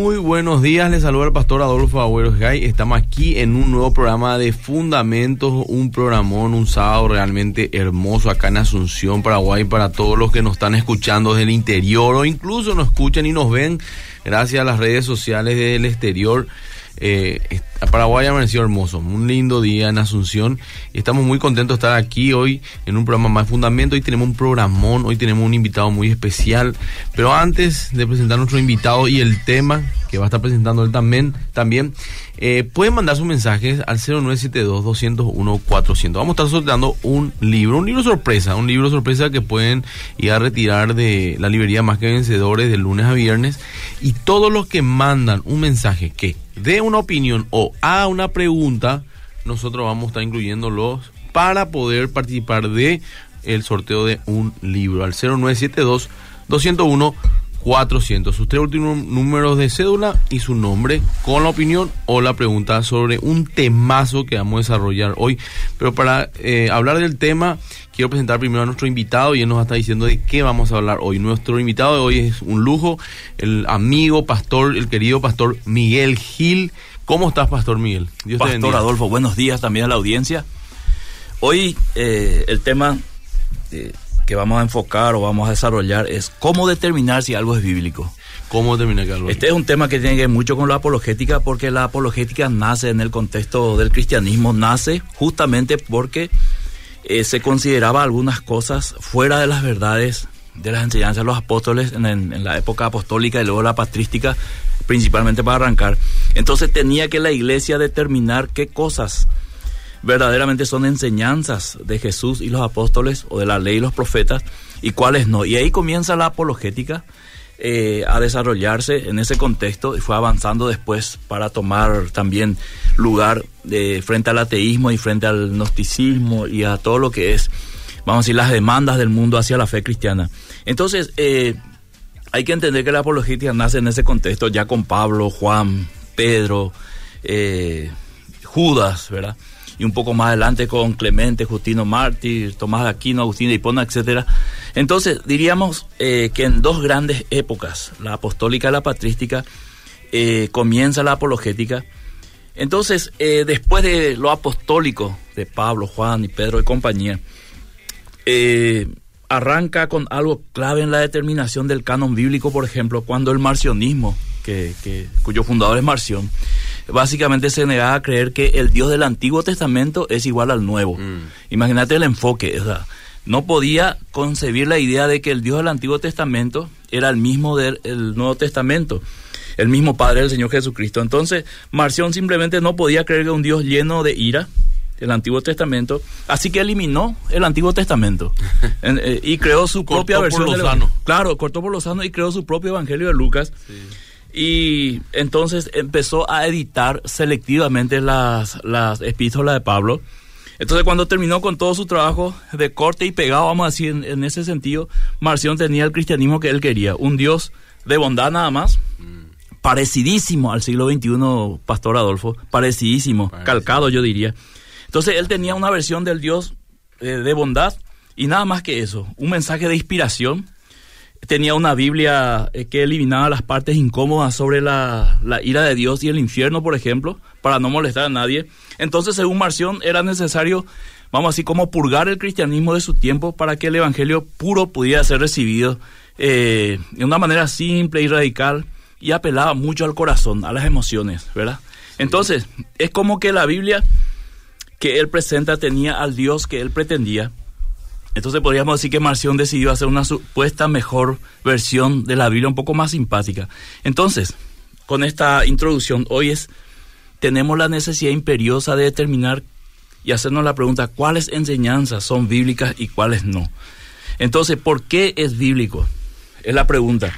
Muy buenos días, les saluda el pastor Adolfo Agüeros Gay. Estamos aquí en un nuevo programa de Fundamentos, un programón, un sábado realmente hermoso acá en Asunción, Paraguay, para todos los que nos están escuchando desde el interior o incluso nos escuchan y nos ven gracias a las redes sociales del exterior. Eh, Paraguay ha amanecido hermoso, un lindo día en Asunción estamos muy contentos de estar aquí hoy en un programa más fundamento. Hoy tenemos un programón, hoy tenemos un invitado muy especial, pero antes de presentar nuestro invitado y el tema que va a estar presentando él también, también eh, pueden mandar sus mensajes al 0972-201-400. Vamos a estar sorteando un libro, un libro sorpresa, un libro sorpresa que pueden ir a retirar de la librería Más que Vencedores de lunes a viernes y todos los que mandan un mensaje que dé una opinión o haga una pregunta, nosotros vamos a estar incluyéndolos para poder participar de el sorteo de un libro al 0972 201 400. Sus tres últimos números de cédula y su nombre con la opinión o la pregunta sobre un temazo que vamos a desarrollar hoy. Pero para eh, hablar del tema, quiero presentar primero a nuestro invitado y él nos está diciendo de qué vamos a hablar hoy. Nuestro invitado de hoy es un lujo, el amigo pastor, el querido pastor Miguel Gil. ¿Cómo estás, Pastor Miguel? Dios pastor Adolfo, buenos días también a la audiencia. Hoy eh, el tema... Eh, que vamos a enfocar o vamos a desarrollar es cómo determinar si algo es bíblico. ¿Cómo determinar que algo Este es un tema que tiene que ver mucho con la apologética porque la apologética nace en el contexto del cristianismo, nace justamente porque eh, se consideraba algunas cosas fuera de las verdades de las enseñanzas de los apóstoles en, en, la época apostólica y luego la patrística, principalmente para arrancar. Entonces tenía que la iglesia determinar qué cosas verdaderamente son enseñanzas de Jesús y los apóstoles o de la ley y los profetas y cuáles no. Y ahí comienza la apologética eh, a desarrollarse en ese contexto y fue avanzando después para tomar también lugar frente al ateísmo y frente al gnosticismo y a todo lo que es, vamos a decir, las demandas del mundo hacia la fe cristiana. Entonces, eh, hay que entender que la apologética nace en ese contexto ya con Pablo, Juan, Pedro, eh, Judas, ¿verdad? Y un poco más adelante con Clemente, Justino Mártir, Tomás Aquino, Agustín de Hipona, etcétera. Entonces, diríamos eh, que en dos grandes épocas, la apostólica y la patrística, eh, comienza la apologética. Entonces, eh, después de lo apostólico de Pablo, Juan y Pedro y compañía, arranca con algo clave en la determinación del canon bíblico, por ejemplo, cuando el marcionismo, que, cuyo fundador es Marción, básicamente se negaba a creer que el Dios del Antiguo Testamento es igual al Nuevo. Mm. Imagínate el enfoque, no podía concebir la idea de que el Dios del Antiguo Testamento era el mismo del Nuevo Testamento, el mismo Padre del Señor Jesucristo. Entonces, Marción simplemente no podía creer que un Dios lleno de ira, el Antiguo Testamento, así que eliminó el Antiguo Testamento eh, y creó su propia versión. Por claro, cortó por los sanos y creó su propio Evangelio de Lucas. Sí y entonces empezó a editar selectivamente las, las epístolas de Pablo. Entonces cuando terminó con todo su trabajo de corte y pegado, vamos a decir, en, ese sentido, Marción tenía el cristianismo que él quería, un Dios de bondad nada más, parecidísimo al siglo XXI, Pastor Adolfo, parecidísimo, calcado yo diría. Entonces él tenía una versión del Dios eh, de bondad y nada más que eso, un mensaje de inspiración tenía una Biblia eh, que eliminaba las partes incómodas sobre la, ira de Dios y el infierno, por ejemplo, para no molestar a nadie. Entonces, según Marción, era necesario, vamos así, como purgar el cristianismo de su tiempo para que el Evangelio puro pudiera ser recibido eh, de una manera simple y radical y apelaba mucho al corazón, a las emociones, ¿verdad? Entonces, es como que la Biblia que él presenta tenía al Dios que él pretendía, entonces podríamos decir que Marción decidió hacer una supuesta mejor versión de la Biblia, un poco más simpática. Entonces, con esta introducción, hoy es, tenemos la necesidad imperiosa de determinar y hacernos la pregunta, ¿cuáles enseñanzas son bíblicas y cuáles no? Entonces, ¿por qué es bíblico? Es la pregunta.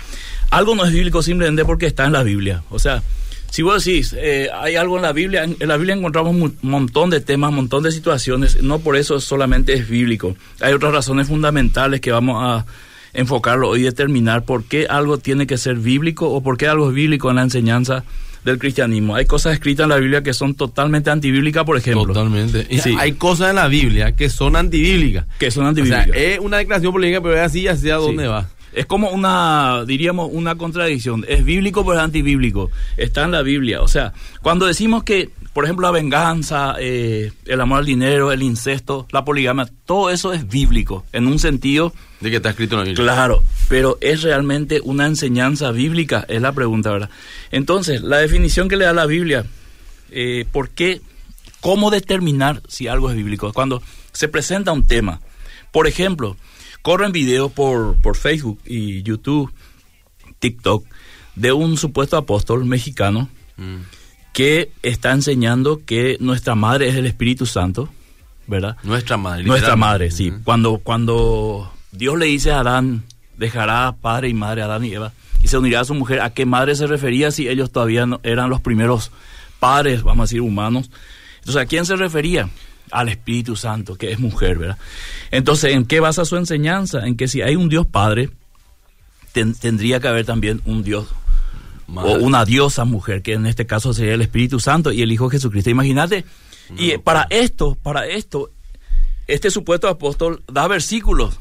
Algo no es bíblico simplemente porque está en la Biblia. O sea, si vos decís, eh, hay algo en la Biblia, en, la Biblia encontramos un montón de temas, un montón de situaciones, no por eso solamente es bíblico. Hay otras razones fundamentales que vamos a enfocarlo y determinar por qué algo tiene que ser bíblico o por qué algo es bíblico en la enseñanza del cristianismo. Hay cosas escritas en la Biblia que son totalmente antibíblicas, por ejemplo. Totalmente. Hay cosas en la Biblia que son antibíblicas. Que son antibíblicas. es una declaración política, pero es así, así a dónde va. Es como una, diríamos, una contradicción. Es bíblico pero es antibíblico. Está en la Biblia. O sea, cuando decimos que, por ejemplo, la venganza, eh, el amor al dinero, el incesto, la poligamia, todo eso es bíblico, en un sentido... De que está escrito en la Biblia. Claro, pero ¿es realmente una enseñanza bíblica? Es la pregunta, ¿verdad? Entonces, la definición que le da la Biblia, eh, ¿por qué? ¿Cómo determinar si algo es bíblico? Cuando se presenta un tema, por ejemplo, corren videos por, por Facebook y YouTube, TikTok, de un supuesto apóstol mexicano mm. que está enseñando que nuestra madre es el Espíritu Santo, ¿verdad? Nuestra madre. Nuestra madre, sí. Cuando, cuando Dios le dice a Adán, dejará padre y madre a Adán y Eva, y se unirá a su mujer, ¿a qué madre se refería si ellos todavía no, eran los primeros padres, vamos a decir, humanos? Entonces, ¿a quién se refería? Al Espíritu Santo, que es mujer, ¿verdad? Entonces, ¿en qué basa su enseñanza? En que si hay un Dios Padre, tendría que haber también un Dios o una diosa mujer, que en este caso sería el Espíritu Santo y el Hijo Jesucristo. Imagínate, y para esto, para esto, este supuesto apóstol da versículos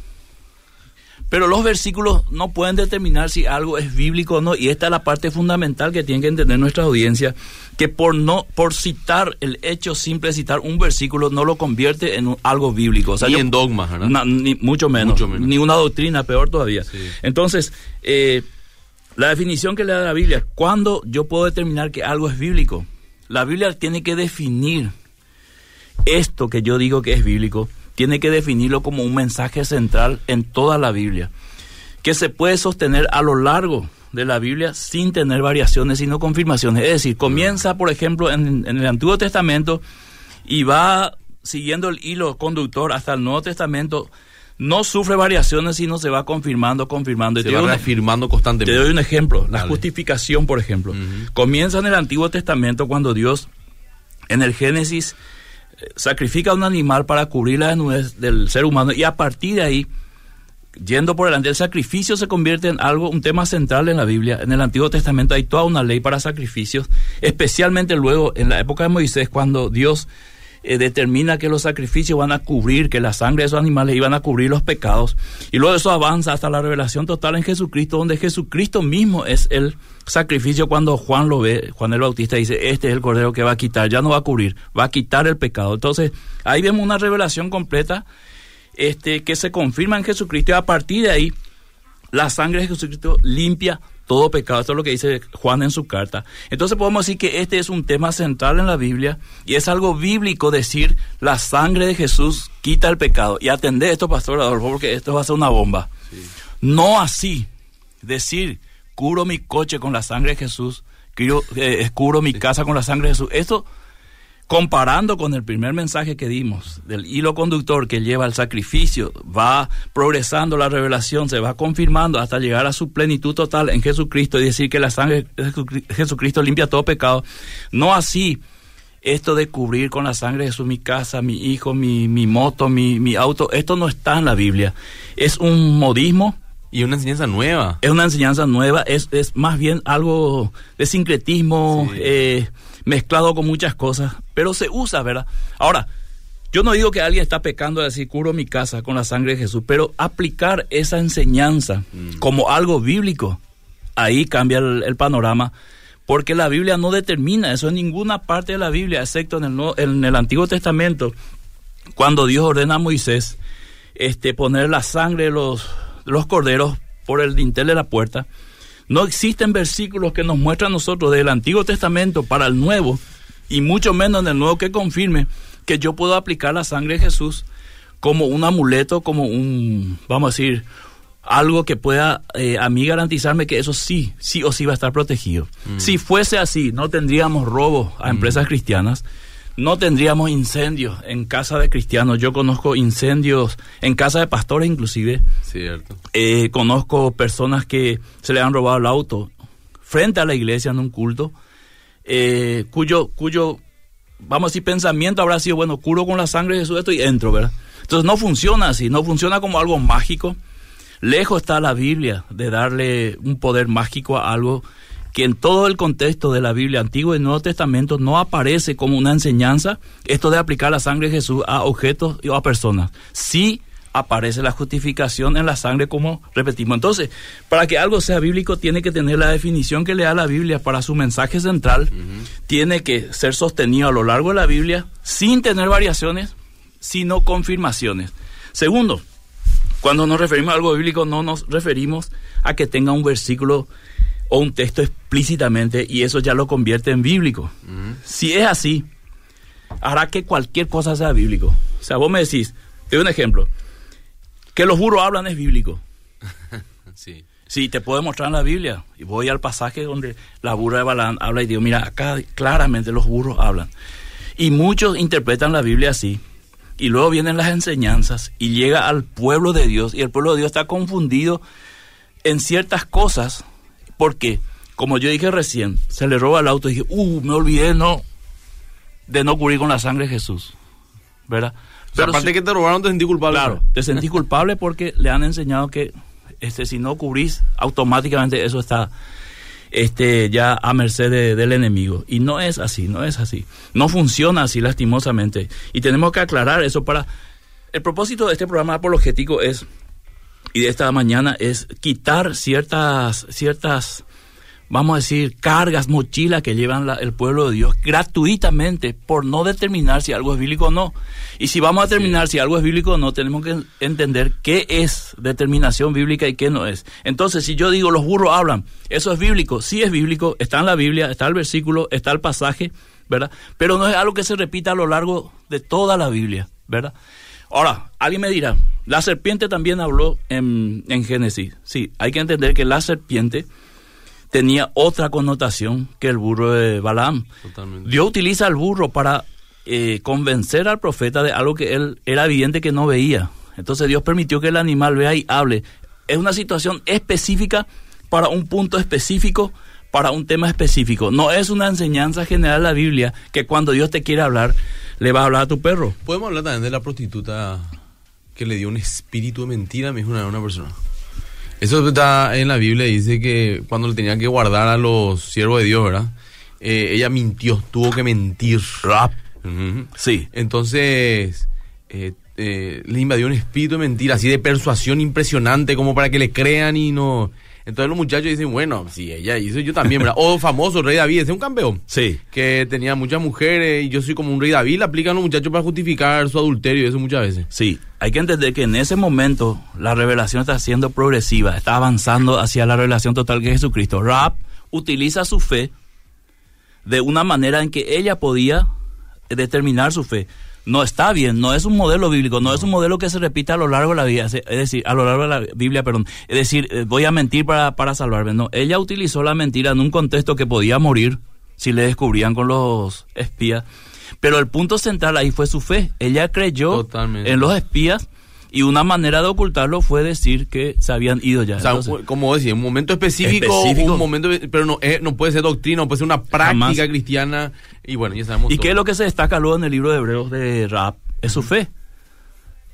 pero los versículos no pueden determinar si algo es bíblico o no, y esta es la parte fundamental que tiene que entender nuestra audiencia, que por no por citar el hecho simple de citar un versículo no lo convierte en algo bíblico, o sea, ni en dogma, ni mucho menos, ni una doctrina, peor todavía. Entonces, eh, la definición que le da la Biblia, ¿cuándo yo puedo determinar que algo es bíblico? La Biblia tiene que definir esto que yo digo que es bíblico tiene que definirlo como un mensaje central en toda la Biblia, que se puede sostener a lo largo de la Biblia sin tener variaciones, sino confirmaciones. Es decir, comienza, por ejemplo, en, el Antiguo Testamento y va siguiendo el hilo conductor hasta el Nuevo Testamento, no sufre variaciones, sino se va confirmando, confirmando. Se va reafirmando constantemente. Te doy un ejemplo, la justificación, por ejemplo. Comienza en el Antiguo Testamento cuando Dios, en el Génesis sacrifica un animal para cubrir la desnudez del ser humano y a partir de ahí, yendo por delante, el sacrificio se convierte en algo, un tema central en la Biblia. En el Antiguo Testamento hay toda una ley para sacrificios, especialmente luego en la época de Moisés, cuando Dios eh, determina que los sacrificios van a cubrir, que la sangre de esos animales iban a cubrir los pecados. Y luego eso avanza hasta la revelación total en Jesucristo, donde Jesucristo mismo es el sacrificio cuando Juan lo ve, Juan el Bautista dice, este es el cordero que va a quitar, ya no va a cubrir, va a quitar el pecado. Entonces, ahí vemos una revelación completa este, que se confirma en Jesucristo y a partir de ahí la sangre de Jesucristo limpia todo pecado. Esto es lo que dice Juan en su carta. Entonces podemos decir que este es un tema central en la Biblia y es algo bíblico decir la sangre de Jesús quita el pecado. Y atender esto, Pastor Adolfo, porque esto va a ser una bomba. No así decir curo mi coche con la sangre de Jesús, eh, curo mi casa con la sangre de Jesús. Esto comparando con el primer mensaje que dimos, del hilo conductor que lleva al sacrificio, va progresando la revelación, se va confirmando hasta llegar a su plenitud total en Jesucristo y decir que la sangre de Jesucristo limpia todo pecado. No así esto de cubrir con la sangre de Jesús mi casa, mi hijo, mi, mi moto, mi, mi auto, esto no está en la Biblia. Es un modismo, y una enseñanza nueva. Es una enseñanza nueva, es, es más bien algo de sincretismo, eh, mezclado con muchas cosas, pero se usa, ¿verdad? Ahora, yo no digo que alguien está pecando de decir curo mi casa con la sangre de Jesús, pero aplicar esa enseñanza mm. como algo bíblico, ahí cambia el, panorama, porque la Biblia no determina eso en ninguna parte de la Biblia, excepto en el, en el Antiguo Testamento, cuando Dios ordena a Moisés este, poner la sangre de los, de los corderos por el dintel de la puerta. No existen versículos que nos muestran a nosotros del Antiguo Testamento para el Nuevo, y mucho menos en el Nuevo que confirme que yo puedo aplicar la sangre de Jesús como un amuleto, como un, vamos a decir, algo que pueda eh, a mí garantizarme que eso sí, sí o sí va a estar protegido. Mm. Si fuese así, no tendríamos robos a empresas mm. cristianas, no tendríamos incendios en casa de cristianos. Yo conozco incendios en casa de pastores inclusive. Cierto. Eh, conozco personas que se le han robado el auto frente a la iglesia en un culto, eh, cuyo, cuyo, vamos a decir, pensamiento habrá sido, bueno, curo con la sangre de Jesús esto y entro, ¿verdad? Entonces no funciona así, no funciona como algo mágico. Lejos está la Biblia de darle un poder mágico a algo que en todo el contexto de la Biblia Antiguo y Nuevo Testamento no aparece como una enseñanza esto de aplicar la sangre de Jesús a objetos o a personas. Sí aparece la justificación en la sangre, como repetimos. Entonces, para que algo sea bíblico, tiene que tener la definición que le da la Biblia para su mensaje central, tiene que ser sostenido a lo largo de la Biblia, sin tener variaciones, sino confirmaciones. Segundo, cuando nos referimos a algo bíblico, no nos referimos a que tenga un versículo o un texto explícitamente y eso ya lo convierte en bíblico. Si es así, hará que cualquier cosa sea bíblico. O sea, vos me decís, te doy un ejemplo, que los burros hablan es bíblico. sí. Sí, te puedo mostrar en la Biblia. Y voy al pasaje donde la burra de Balán habla y digo, mira, acá claramente los burros hablan. Y muchos interpretan la Biblia así. Y luego vienen las enseñanzas y llega al pueblo de Dios y el pueblo de Dios está confundido en ciertas cosas porque, como yo dije recién, se le roba el auto y dije, uh, me olvidé no, de no cubrir con la sangre de Jesús. ¿Verdad? Pero aparte que te robaron, te sentí culpable. Claro, te sentí culpable porque le han enseñado que este, si no cubrís, automáticamente eso está este, ya a merced del enemigo. Y no es así, no es así. No funciona así lastimosamente. Y tenemos que aclarar eso para... El propósito de este programa apologético es y de esta mañana es quitar ciertas, ciertas, vamos a decir, cargas, mochilas que llevan el pueblo de Dios gratuitamente por no determinar si algo es bíblico o no. Y si vamos a determinar si algo es bíblico o no, tenemos que entender qué es determinación bíblica y qué no es. Entonces, si yo digo los burros hablan, eso es bíblico, sí es bíblico, está en la Biblia, está el versículo, está el pasaje, ¿verdad? Pero no es algo que se repita a lo largo de toda la Biblia, ¿verdad? Ahora, alguien me dirá, la serpiente también habló en, Génesis. Sí, hay que entender que la serpiente tenía otra connotación que el burro de Balaam. Dios utiliza al burro para eh, convencer al profeta de algo que él era evidente que no veía. Entonces Dios permitió que el animal vea y hable. Es una situación específica para un punto específico, para un tema específico. No es una enseñanza general de la Biblia que cuando Dios te quiere hablar, le va a hablar a tu perro. Podemos hablar también de la prostituta que le dio un espíritu de mentira a una, una persona. Eso está en la Biblia, dice que cuando le tenía que guardar a los siervos de Dios, ¿verdad? Eh, ella mintió, tuvo que mentir. Rap. Sí. Entonces, eh, eh, le invadió un espíritu de mentira, así de persuasión impresionante, como para que le crean y no. Entonces los muchachos dicen, bueno, si ella hizo, yo también, ¿verdad? O famoso, Rey David, es un campeón. Sí. Que tenía muchas mujeres y yo soy como un Rey David, le aplican los muchachos para justificar su adulterio y eso muchas veces. Sí, hay que entender que en ese momento la revelación está siendo progresiva, está avanzando hacia la revelación total que es Jesucristo. Rap utiliza su fe de una manera en que ella podía determinar su fe no está bien, no es un modelo bíblico, no, es un modelo que se repita a lo largo de la vida, es decir, a lo largo de la Biblia, perdón, es decir, eh, voy a mentir para, para salvarme, no, ella utilizó la mentira en un contexto que podía morir si le descubrían con los espías, pero el punto central ahí fue su fe, ella creyó en los espías y una manera de ocultarlo fue decir que se habían ido ya. como decía, un momento específico, un momento, pero no, eh, no puede ser doctrina, no puede ser una práctica cristiana. Y bueno, ya sabemos. ¿Y qué es lo que se destaca luego en el libro de Hebreos de Rap? Es su fe.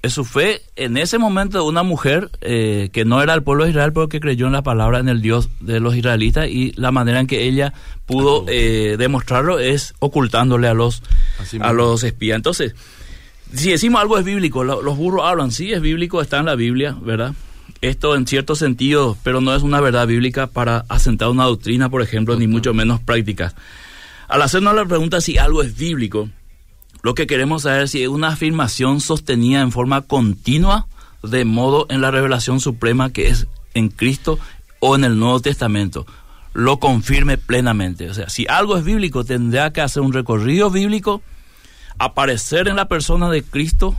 Es su fe en ese momento de una mujer eh, que no era el pueblo de Israel, pero que creyó en la palabra, en el Dios de los israelitas, y la manera en que ella pudo eh, demostrarlo es ocultándole a los, a los espías. Entonces, si decimos algo es bíblico, los burros hablan, sí es bíblico, está en la Biblia, ¿verdad? Esto en cierto sentido, pero no es una verdad bíblica para asentar una doctrina, por ejemplo, ni mucho menos práctica. Al hacernos la pregunta si algo es bíblico, lo que queremos saber es si es una afirmación sostenida en forma continua, de modo en la revelación suprema que es en Cristo o en el Nuevo Testamento, lo confirme plenamente. O sea, si algo es bíblico, tendrá que hacer un recorrido bíblico aparecer en la persona de Cristo,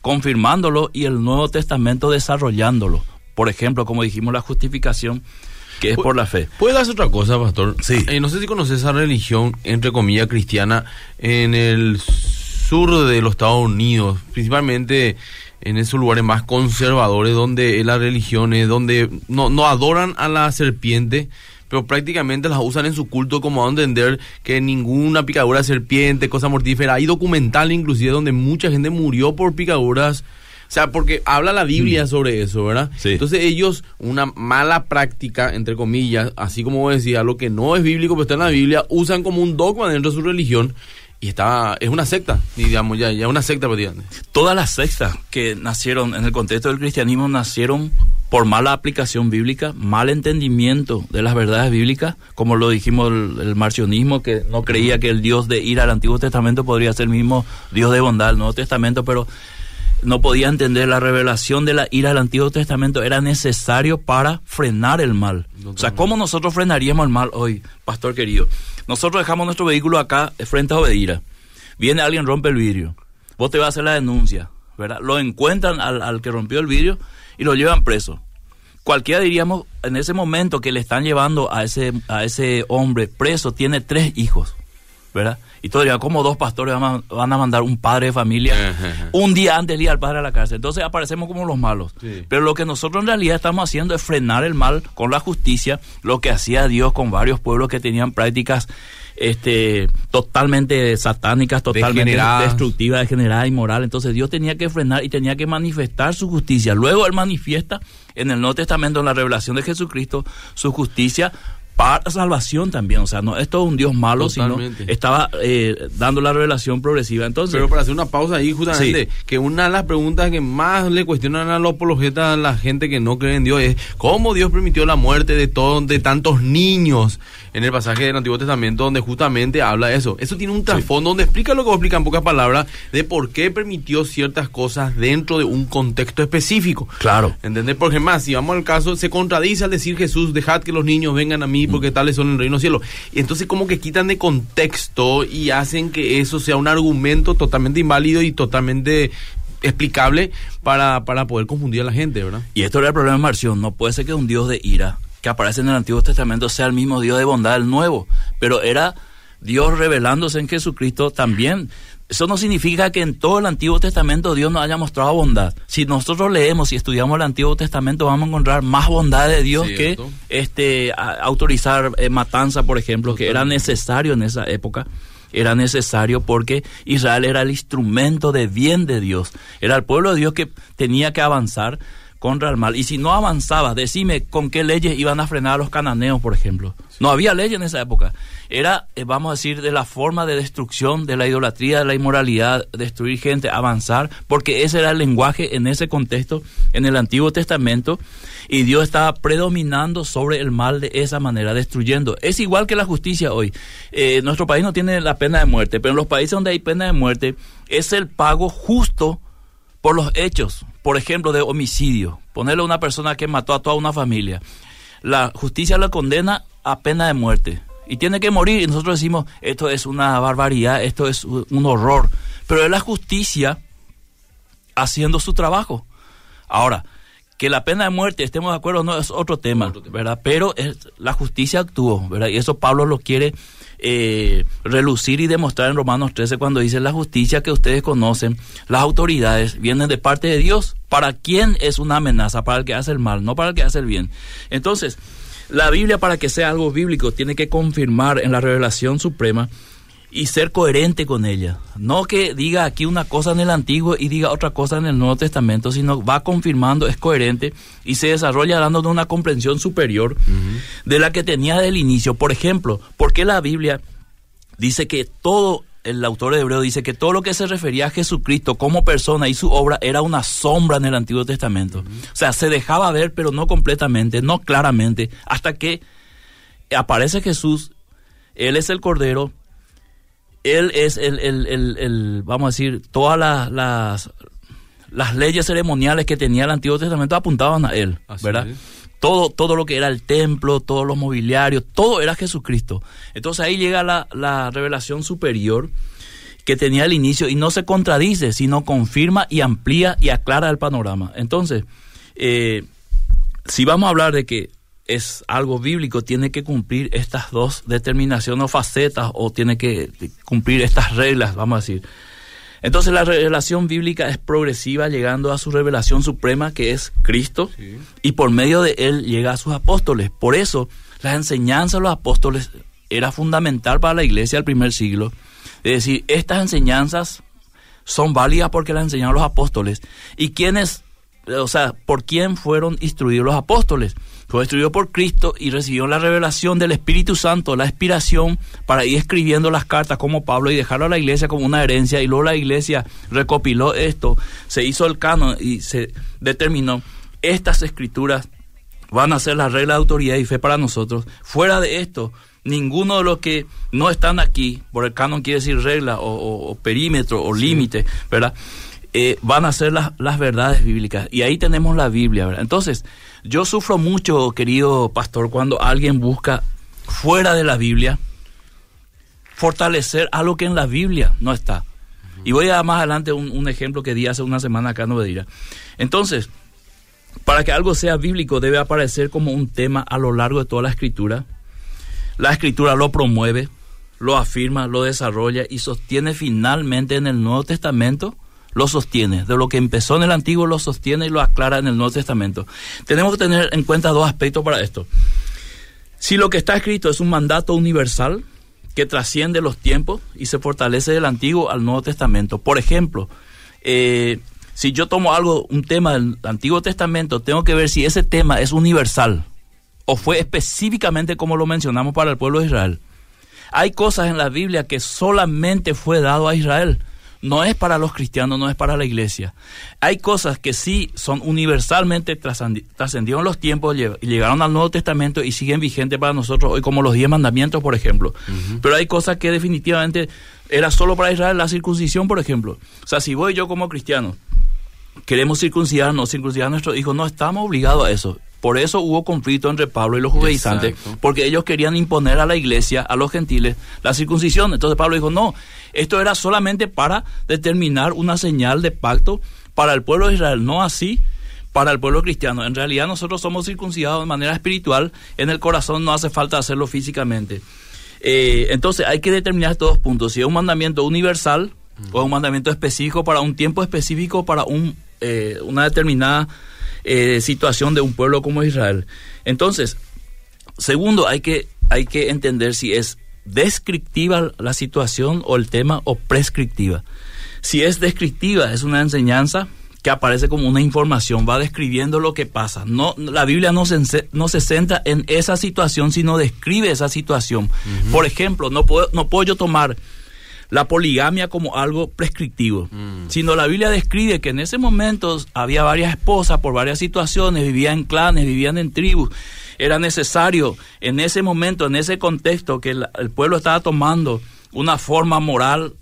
confirmándolo y el Nuevo Testamento desarrollándolo. Por ejemplo, como dijimos, la justificación que es por la fe. ¿Puede darse otra cosa, pastor? Sí. Eh, no sé si conoces esa religión, entre comillas, cristiana en el sur de los Estados Unidos, principalmente en esos lugares más conservadores donde la religión es donde no, no adoran a la serpiente, pero prácticamente las usan en su culto como a entender que ninguna picadura de serpiente, cosa mortífera. Hay documental inclusive donde mucha gente murió por picaduras. O sea, porque habla la Biblia mm. sobre eso, ¿verdad? Entonces ellos, una mala práctica, entre comillas, así como decía, lo que no es bíblico, pero está en la Biblia, usan como un dogma dentro de su religión y está, es una secta, digamos, ya, ya una secta prácticamente. Todas las sectas que nacieron en el contexto del cristianismo nacieron por mala aplicación bíblica, mal entendimiento de las verdades bíblicas, como lo dijimos el, el marcionismo, que no creía que el Dios de ira al Antiguo Testamento podría ser el mismo Dios de bondad del Nuevo Testamento, pero no podía entender la revelación de la ira del Antiguo Testamento era necesario para frenar el mal. O sea, ¿cómo nosotros frenaríamos el mal hoy, pastor querido? Nosotros dejamos nuestro vehículo acá frente a Obedira. Viene alguien, rompe el vidrio. Vos te vas a hacer la denuncia, ¿verdad? Lo encuentran al, al que rompió el vidrio y lo llevan preso. Cualquiera diríamos, en ese momento que le están llevando a ese, a ese hombre preso, tiene tres hijos, ¿verdad? Y todavía como dos pastores van a, mandar un padre de familia un día antes de ir al padre a la cárcel. Entonces aparecemos como los malos. Sí. Pero lo que nosotros en realidad estamos haciendo es frenar el mal con la justicia, lo que hacía Dios con varios pueblos que tenían prácticas este totalmente satánicas, totalmente Degeneradas. destructivas, degeneradas y moral. Entonces Dios tenía que frenar y tenía que manifestar su justicia. Luego Él manifiesta en el Nuevo Testamento, en la revelación de Jesucristo, su justicia para salvación también. O sea, no es todo un Dios malo, Totalmente. sino estaba eh, dando la revelación progresiva. Entonces, Pero para hacer una pausa ahí, justamente, que una de las preguntas que más le cuestionan a los apologetas a la gente que no cree en Dios es cómo Dios permitió la muerte de todos, de tantos niños en el pasaje del Antiguo Testamento donde justamente habla de eso. Eso tiene un trasfondo donde explica lo que vos explica en pocas palabras de por qué permitió ciertas cosas dentro de un contexto específico. claro. ¿Entendés? Porque más, si vamos al caso, se contradice al decir Jesús, dejad que los niños vengan a mí porque tales son el reino del cielo. Y entonces como que quitan de contexto y hacen que eso sea un argumento totalmente inválido y totalmente explicable para, para poder confundir a la gente, ¿verdad? Y esto era el problema de Marción. No puede ser que un Dios de ira que aparece en el Antiguo Testamento sea el mismo Dios de bondad del Nuevo. Pero era Dios revelándose en Jesucristo también. Eso no significa que en todo el Antiguo Testamento Dios nos haya mostrado bondad. Si nosotros leemos y estudiamos el Antiguo Testamento, vamos a encontrar más bondad de Dios Cierto. que este a- autorizar eh, matanza, por ejemplo, que era necesario en esa época. Era necesario porque Israel era el instrumento de bien de Dios. Era el pueblo de Dios que tenía que avanzar contra el mal. Y si no avanzaba, decime con qué leyes iban a frenar a los cananeos, por ejemplo. No había ley en esa época. Era, eh, vamos a decir, de la forma de destrucción, de la idolatría, de la inmoralidad, destruir gente, avanzar, porque ese era el lenguaje en ese contexto, en el Antiguo Testamento, y Dios estaba predominando sobre el mal de esa manera, destruyendo. Es igual que la justicia hoy. Eh, nuestro país no tiene la pena de muerte, pero en los países donde hay pena de muerte es el pago justo por los hechos, por ejemplo, de homicidio. Ponerle a una persona que mató a toda una familia. La justicia la condena a pena de muerte. Y tiene que morir. Y nosotros decimos, esto es una barbaridad, esto es un horror. Pero es la justicia haciendo su trabajo. Ahora, que la pena de muerte, estemos de acuerdo, no es otro tema, Otro tema. ¿verdad? Pero es- la justicia actuó, ¿verdad? Y eso Pablo lo quiere eh, relucir y demostrar en Romanos 13 cuando dice la justicia que ustedes conocen, las autoridades vienen de parte de Dios. ¿Para quién es una amenaza? Para el que hace el mal, no para el que hace el bien. Entonces, la Biblia para que sea algo bíblico tiene que confirmar en la revelación suprema y ser coherente con ella. No que diga aquí una cosa en el Antiguo y diga otra cosa en el Nuevo Testamento, sino va confirmando, es coherente y se desarrolla dándonos una comprensión superior de la que tenía del inicio. Por ejemplo, ¿por qué la Biblia dice que todo, el autor de Hebreo dice que todo lo que se refería a Jesucristo como persona y su obra era una sombra en el Antiguo Testamento? O sea, se dejaba ver, pero no completamente, no claramente, hasta que aparece Jesús, Él es el Cordero, él es el, el- el- el, vamos a decir, todas las, las, las leyes ceremoniales que tenía el Antiguo Testamento apuntaban a él, Así ¿verdad? es. Todo, todo lo que era el templo, todos los mobiliarios, todo era Jesucristo. Entonces ahí llega la, la revelación superior que tenía el inicio y no se contradice, sino confirma y amplía y aclara el panorama. Entonces, eh, si vamos a hablar de que es algo bíblico, tiene que cumplir estas dos determinaciones o facetas o tiene que cumplir estas reglas, vamos a decir. Entonces la revelación bíblica es progresiva llegando a su revelación suprema que es Cristo Sí. y por medio de él llega a sus apóstoles. Por eso la enseñanza de los apóstoles era fundamental para la iglesia del primer siglo. Es decir, estas enseñanzas son válidas porque las enseñaron los apóstoles. ¿Y quiénes, o sea, por quién fueron instruidos los apóstoles? Fue destruido por Cristo y recibió la revelación del Espíritu Santo, la inspiración para ir escribiendo las cartas como Pablo y dejarlo a la iglesia como una herencia y luego la iglesia recopiló esto, se hizo el canon y se determinó estas escrituras van a ser la regla de autoridad y fe para nosotros. Fuera de esto, ninguno de los que no están aquí, por el canon quiere decir regla o, perímetro o límite, ¿verdad? Eh, van a ser las, las, verdades bíblicas. Y ahí tenemos la Biblia, ¿verdad? Entonces, yo sufro mucho, querido pastor, cuando alguien busca fuera de la Biblia fortalecer algo que en la Biblia no está. Y voy a dar más adelante un, un ejemplo que di hace una semana acá en Novedira. Entonces, para que algo sea bíblico debe aparecer como un tema a lo largo de toda la escritura. La escritura lo promueve, lo afirma, lo desarrolla y sostiene finalmente en el Nuevo Testamento, lo sostiene. De lo que empezó en el Antiguo lo sostiene y lo aclara en el Nuevo Testamento. Tenemos que tener en cuenta dos aspectos para esto. Si lo que está escrito es un mandato universal que trasciende los tiempos y se fortalece del Antiguo al Nuevo Testamento. Por ejemplo, eh, si yo tomo algo, un tema del Antiguo Testamento, tengo que ver si ese tema es universal o fue específicamente como lo mencionamos para el pueblo de Israel. Hay cosas en la Biblia que solamente fue dado a Israel. No es para los cristianos, no es para la iglesia. Hay cosas que sí son universalmente trascendieron los tiempos, llegaron al Nuevo Testamento y siguen vigentes para nosotros hoy, como los diez mandamientos, por ejemplo. Pero hay cosas que definitivamente era solo para Israel, la circuncisión, por ejemplo. O sea, si voy yo como cristiano, queremos circuncidarnos, circuncidar a nuestros hijos, no estamos obligados a eso. Por eso hubo conflicto entre Pablo y los judaizantes, porque ellos querían imponer a la iglesia, a los gentiles, la circuncisión. Entonces Pablo dijo, no, esto era solamente para determinar una señal de pacto para el pueblo de Israel, no así para el pueblo cristiano. En realidad nosotros somos circuncidados de manera espiritual, en el corazón no hace falta hacerlo físicamente. Eh, entonces hay que determinar estos dos puntos, si es un mandamiento universal o es un mandamiento específico para un tiempo específico, para un, eh, una determinada eh, situación de un pueblo como Israel. Entonces, segundo, hay que, hay que entender si es descriptiva la situación o el tema o prescriptiva. Si es descriptiva, es una enseñanza que aparece como una información, va describiendo lo que pasa. No, la Biblia no se, no se centra en esa situación, sino describe esa situación. Por ejemplo, no puedo, no puedo yo tomar la poligamia como algo prescriptivo, mm. sino la Biblia describe que en ese momento había varias esposas por varias situaciones, vivían en clanes, vivían en tribus. Era necesario en ese momento, en ese contexto que el, pueblo estaba tomando una forma moral,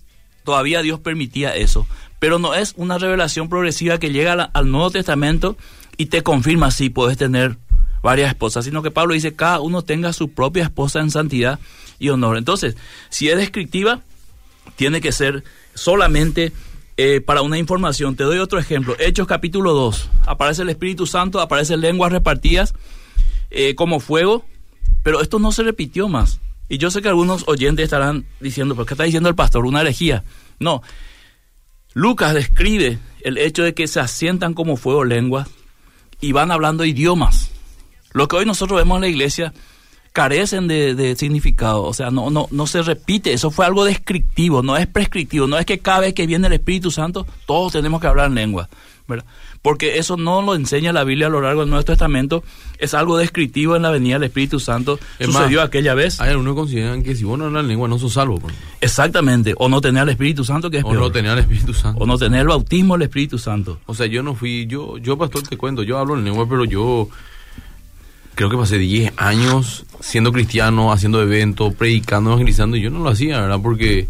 todavía Dios permitía eso. Pero no es una revelación progresiva que llega al Nuevo Testamento y te confirma si puedes tener varias esposas, sino que Pablo dice cada uno tenga su propia esposa en santidad y honor. Entonces, si es descriptiva, tiene que ser solamente eh, para una información. Te doy otro ejemplo. Hechos capítulo 2. Aparece el Espíritu Santo, aparecen lenguas repartidas eh, como fuego, pero esto no se repitió más. Y yo sé que algunos oyentes estarán diciendo, ¿por qué está diciendo el pastor? Una herejía. No. Lucas describe el hecho de que se asientan como fuego lenguas y van hablando idiomas. Lo que hoy nosotros vemos en la iglesia carecen de, significado, o sea, no, no, no se repite, eso fue algo descriptivo, no es prescriptivo, no es que cada vez que viene el Espíritu Santo todos tenemos que hablar en lengua, ¿verdad? Porque eso no lo enseña la Biblia a lo largo del Nuevo Testamento, es algo descriptivo en la venida del Espíritu Santo, sucedió aquella vez. Hay algunos que consideran que si vos no hablas en lengua no sos salvo. Exactamente, o no tener el Espíritu Santo, que es o no tener el Espíritu Santo. O no tener el bautismo del Espíritu Santo. O sea, yo no fui, yo, yo pastor te cuento, yo hablo en lengua, pero yo creo que pasé 10 años siendo cristiano, haciendo eventos, predicando, evangelizando, y yo no lo hacía, ¿verdad? Porque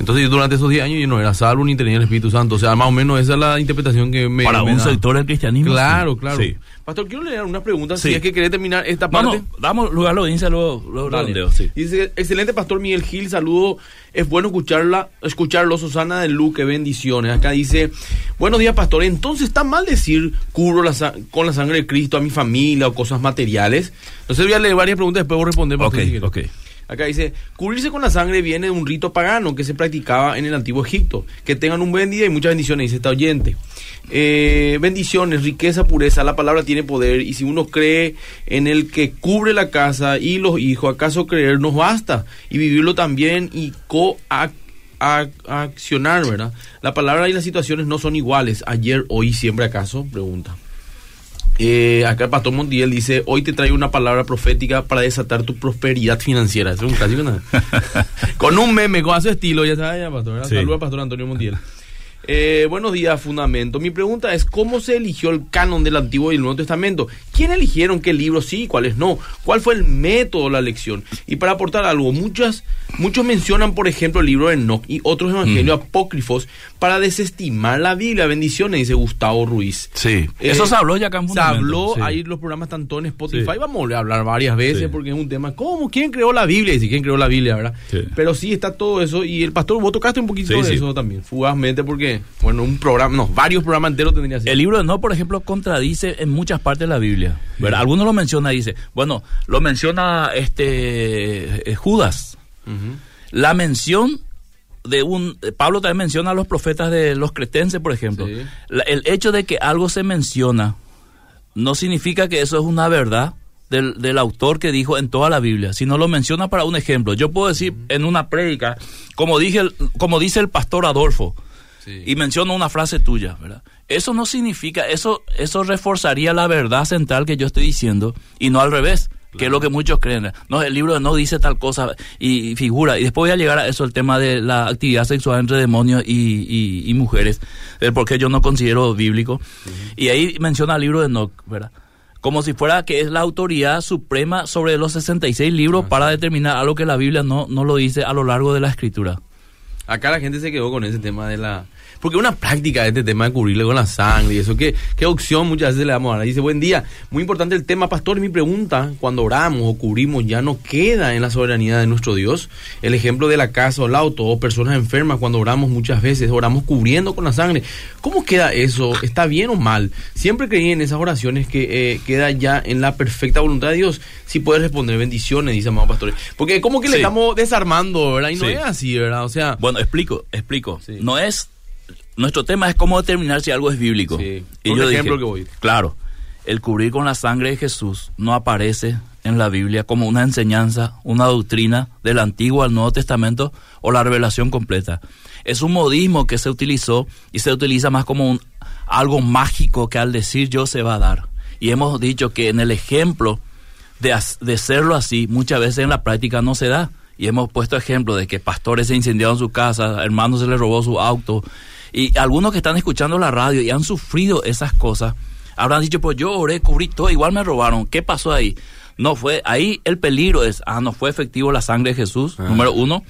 entonces durante esos 10 años yo no era salvo ni tenía el Espíritu Santo. O sea, más o menos esa es la interpretación que me... Para un sector del cristianismo. Claro, claro. Pastor, quiero leer unas preguntas. Si es que querés terminar esta parte. damos lugar a la audiencia, luego, luego sí. Dice, excelente Pastor Miguel Gil, saludo. Es bueno escucharla, escucharlo, Susana de Luque, bendiciones. Acá dice, buenos días, Pastor. Entonces, ¿está mal decir cubro la, con la sangre de Cristo a mi familia o cosas materiales? Entonces voy a leer varias preguntas, después voy a responder. Ok, ok. Acá dice, cubrirse con la sangre viene de un rito pagano que se practicaba en el antiguo Egipto. Que tengan un buen día y muchas bendiciones, dice esta oyente. Eh, bendiciones, riqueza, pureza, la palabra tiene poder y si uno cree en el que cubre la casa y los hijos, ¿acaso creer nos basta? Y vivirlo también y coaccionar, ¿verdad? La palabra y las situaciones no son iguales, ayer, hoy, siempre acaso, pregunta. Eh, acá el pastor Montiel dice, hoy te traigo una palabra profética para desatar tu prosperidad financiera. Es un clásico, con un meme, con su estilo, ya sabes, ya, pastor. Sí. Saludos al pastor Antonio Montiel. Eh, buenos días, Fundamento. Mi pregunta es, ¿cómo se eligió el canon del Antiguo y el Nuevo Testamento? ¿Quién eligieron qué libros sí y cuáles no? ¿Cuál fue el método de la elección? Y para aportar algo, muchas, muchos mencionan, por ejemplo, el libro de Enoch y otros evangelios apócrifos para desestimar la Biblia. Bendiciones, dice Gustavo Ruiz. Sí. Eh, Eso se habló ya acá en Se Fundamento. habló, Sí. ahí los programas tanto en Spotify, Sí. vamos a hablar varias veces Sí. porque es un tema, ¿cómo? ¿Quién creó la Biblia? Y si quién creó la Biblia, ¿verdad? Pero sí está todo eso y el pastor, vos tocaste un poquito de eso también, fugazmente porque, bueno, un programa, no, varios programas enteros tendría ser. El libro de No, por ejemplo, contradice en muchas partes de la Biblia. ¿verdad? Algunos lo menciona, dice, bueno, lo menciona este eh, Judas. La mención de un eh, Pablo también menciona a los profetas de los cretenses, por ejemplo. Sí. La- el hecho de que algo se menciona no significa que eso es una verdad del, del autor que dijo en toda la Biblia, sino lo menciona para un ejemplo. Yo puedo decir en una prédica, como dije, como dice el pastor Adolfo, Sí. y menciono una frase tuya, ¿verdad? Eso no significa, eso, eso reforzaría la verdad central que yo estoy diciendo y no al revés, que es lo que muchos creen. No, el libro no dice tal cosa y, y figura. Y después voy a llegar a eso, el tema de la actividad sexual entre demonios y, y- y mujeres, el por qué yo no considero bíblico. Y ahí menciona el libro de Enoch, ¿verdad? Como si fuera que es la autoridad suprema sobre los 66 libros para determinar algo que la Biblia no, no lo dice a lo largo de la escritura. Acá la gente se quedó con ese tema de la... Porque una práctica de este tema de cubrirle con la sangre y eso, ¿qué, qué opción muchas veces le damos a Dice, buen día, muy importante el tema, pastor, mi pregunta, cuando oramos o cubrimos, ya no queda en la soberanía de nuestro Dios. El ejemplo de la casa o el auto o personas enfermas, cuando oramos muchas veces, oramos cubriendo con la sangre. ¿Cómo queda eso? ¿Está bien o mal? Siempre creí en esas oraciones que eh, queda ya en la perfecta voluntad de Dios. Si puedes responder bendiciones, dice amado pastor. Porque como que le estamos desarmando, ¿verdad? Y no Sí. es así, ¿verdad? O sea... Bueno, explico, explico. Sí. No es. Nuestro tema es cómo determinar si algo es bíblico. Sí. Y Por yo ejemplo dije, que voy. Claro, el cubrir con la sangre de Jesús no aparece en la Biblia como una enseñanza, una doctrina del Antiguo al Nuevo Testamento o la revelación completa. Es un modismo que se utilizó y se utiliza más como un, algo mágico que al decir yo se va a dar. Y hemos dicho que en el ejemplo de, de serlo así, muchas veces en la práctica no se da. Y hemos puesto ejemplo de que pastores se incendiaron su casa, hermanos se les robó su auto. Y algunos que están escuchando la radio y han sufrido esas cosas, habrán dicho, pues yo oré, cubrí todo, igual me robaron. ¿Qué pasó ahí? No fue, ahí el peligro es, ah, no fue efectivo la sangre de Jesús, Ah. número uno.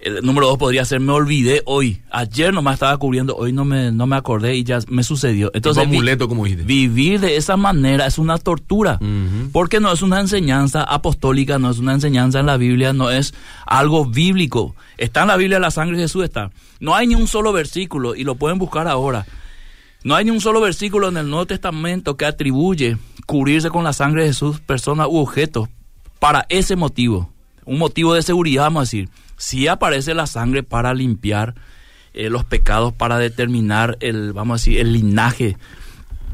El número dos podría ser, me olvidé hoy. Ayer nomás estaba cubriendo, hoy no me, no me acordé y ya me sucedió. Entonces, Tipo vi- amuleto, como dijiste. Vivir de esa manera es una tortura, porque no es una enseñanza apostólica, no es una enseñanza en la Biblia, no es algo bíblico. Está en la Biblia la sangre de Jesús, está. No hay ni un solo versículo, y lo pueden buscar ahora. No hay ni un solo versículo en el Nuevo Testamento que atribuye cubrirse con la sangre de Jesús personas u objetos para ese motivo. Un motivo de seguridad, vamos a decir. Si aparece la sangre para limpiar eh, los pecados, para determinar el, vamos a decir, el linaje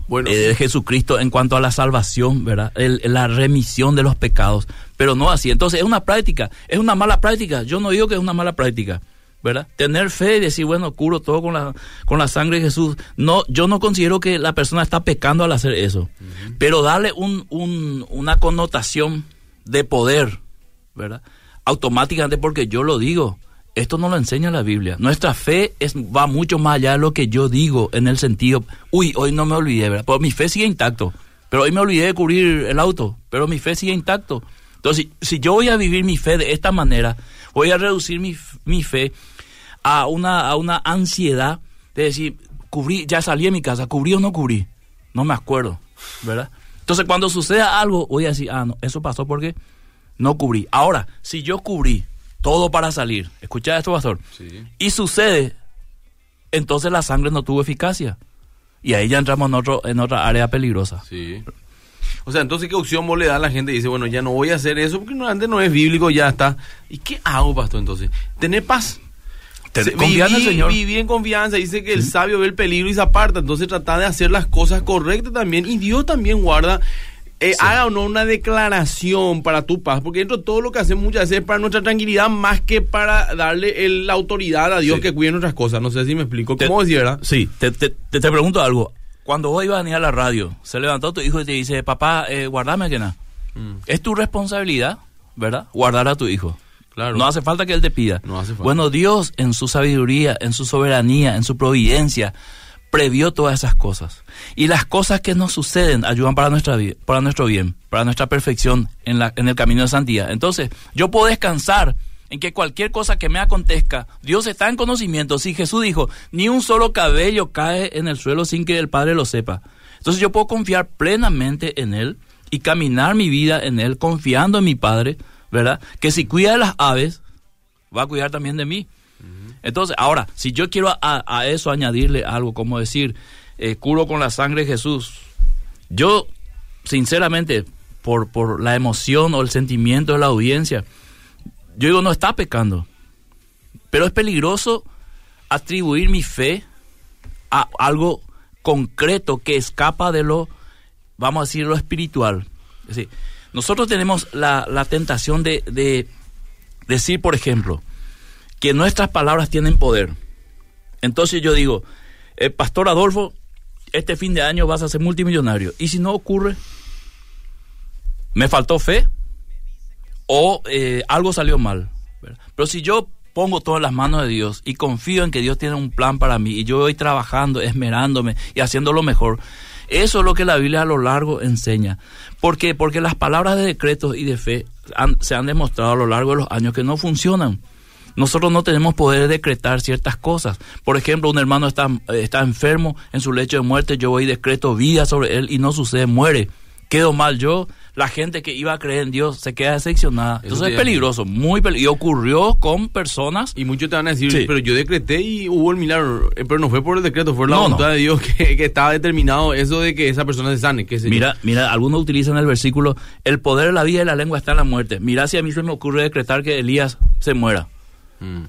Bueno, eh, de Jesucristo en cuanto a la salvación, ¿verdad? El- la remisión de los pecados, pero no así. Entonces es una práctica, es una mala práctica. Yo no digo que es una mala práctica, ¿verdad? Tener fe y decir, bueno, curo todo con la, con la sangre de Jesús. No, yo no considero que la persona está pecando al hacer eso, pero darle un, un- una connotación de poder, ¿verdad? Automáticamente porque yo lo digo. Esto no lo enseña la Biblia. Nuestra fe es, va mucho más allá de lo que yo digo en el sentido, uy, hoy no me olvidé, ¿verdad? Pues mi fe sigue intacto. Pero hoy me olvidé de cubrir el auto, pero mi fe sigue intacto. Entonces, si, si yo voy a vivir mi fe de esta manera, voy a reducir mi, mi fe a una, a una ansiedad de decir, cubrí, ya salí de mi casa, ¿cubrí o no cubrí? No me acuerdo, ¿verdad? Entonces, cuando suceda algo, voy a decir, ah, no, eso pasó porque no cubrí. Ahora, si yo cubrí todo para salir, escucha esto, pastor, Sí. y sucede, entonces la sangre no tuvo eficacia. Y ahí ya entramos en, otro, en otra área peligrosa. Sí. O sea, entonces, ¿qué opción vos le das a la gente? Dice, bueno, ya no voy a hacer eso porque no, antes no es bíblico, ya está. ¿Y qué hago, pastor, entonces? Tener paz. Se- confía en el viví- Señor. Viví en confianza. Dice que el sabio ve el peligro y se aparta. Entonces, trata de hacer las cosas correctas también. Y Dios también guarda. Eh, Haga o no una declaración para tu paz, porque dentro de todo lo que hacemos muchas veces es para nuestra tranquilidad más que para darle el- la autoridad a Dios Sí. que cuide nuestras cosas. No sé si me explico. Te- ¿Cómo decir, verdad? Sí, te, te, te- te pregunto algo. cuando vos ibas a venir a la radio, se levantó tu hijo y te dice, papá, eh, guardame que nada. Mm. Es tu responsabilidad, ¿verdad? Guardar a tu hijo. Claro. No hace falta que él te pida. No hace falta. Bueno, Dios en su sabiduría, en su soberanía, en su providencia, previó todas esas cosas. Y las cosas que nos suceden ayudan para nuestra para nuestro bien, para nuestra perfección en, la, en el camino de santidad. Entonces, yo puedo descansar en que cualquier cosa que me acontezca, Dios está en conocimiento. Si Jesús dijo, ni un solo cabello cae en el suelo sin que el Padre lo sepa. Entonces yo puedo confiar plenamente en Él y caminar mi vida en Él, confiando en mi Padre, ¿verdad? Que si cuida de las aves, va a cuidar también de mí. Entonces, ahora, si yo quiero a, a eso añadirle algo, como decir, eh, curo con la sangre de Jesús, yo, sinceramente, por, por la emoción o el sentimiento de la audiencia, yo digo, no está pecando. Pero es peligroso atribuir mi fe a algo concreto que escapa de lo, vamos a decir, lo espiritual. Es decir, nosotros tenemos la, la tentación de, de decir, por ejemplo, que nuestras palabras tienen poder. Entonces yo digo, eh, Pastor Adolfo, este fin de año vas a ser multimillonario. ¿Y si no ocurre? ¿Me faltó fe? ¿O eh, algo salió mal? Pero si yo pongo todo en las manos de Dios y confío en que Dios tiene un plan para mí y yo voy trabajando, esmerándome y haciendo lo mejor, eso es lo que la Biblia a lo largo enseña. ¿Por qué? Porque las palabras de decretos y de fe han- se han demostrado a lo largo de los años que no funcionan. Nosotros no tenemos poder de decretar ciertas cosas. Por ejemplo, un hermano está, está enfermo en su lecho de muerte, yo voy y decreto vida sobre él y no sucede, muere. Quedo mal yo, la gente que iba a creer en Dios se queda decepcionada. Eso Entonces es peligroso, muy peligroso. Y ocurrió con personas Y muchos te van a decir, Sí. pero yo decreté y hubo el milagro. Eh, Pero no fue por el decreto, fue la No, voluntad no. de Dios que, que estaba determinado eso de que esa persona se sane. qué sé yo. Mira, mira, algunos utilizan el versículo, el poder de la vida y la lengua está en la muerte. Mira si a mí se me ocurre decretar que Elías se muera. Mm.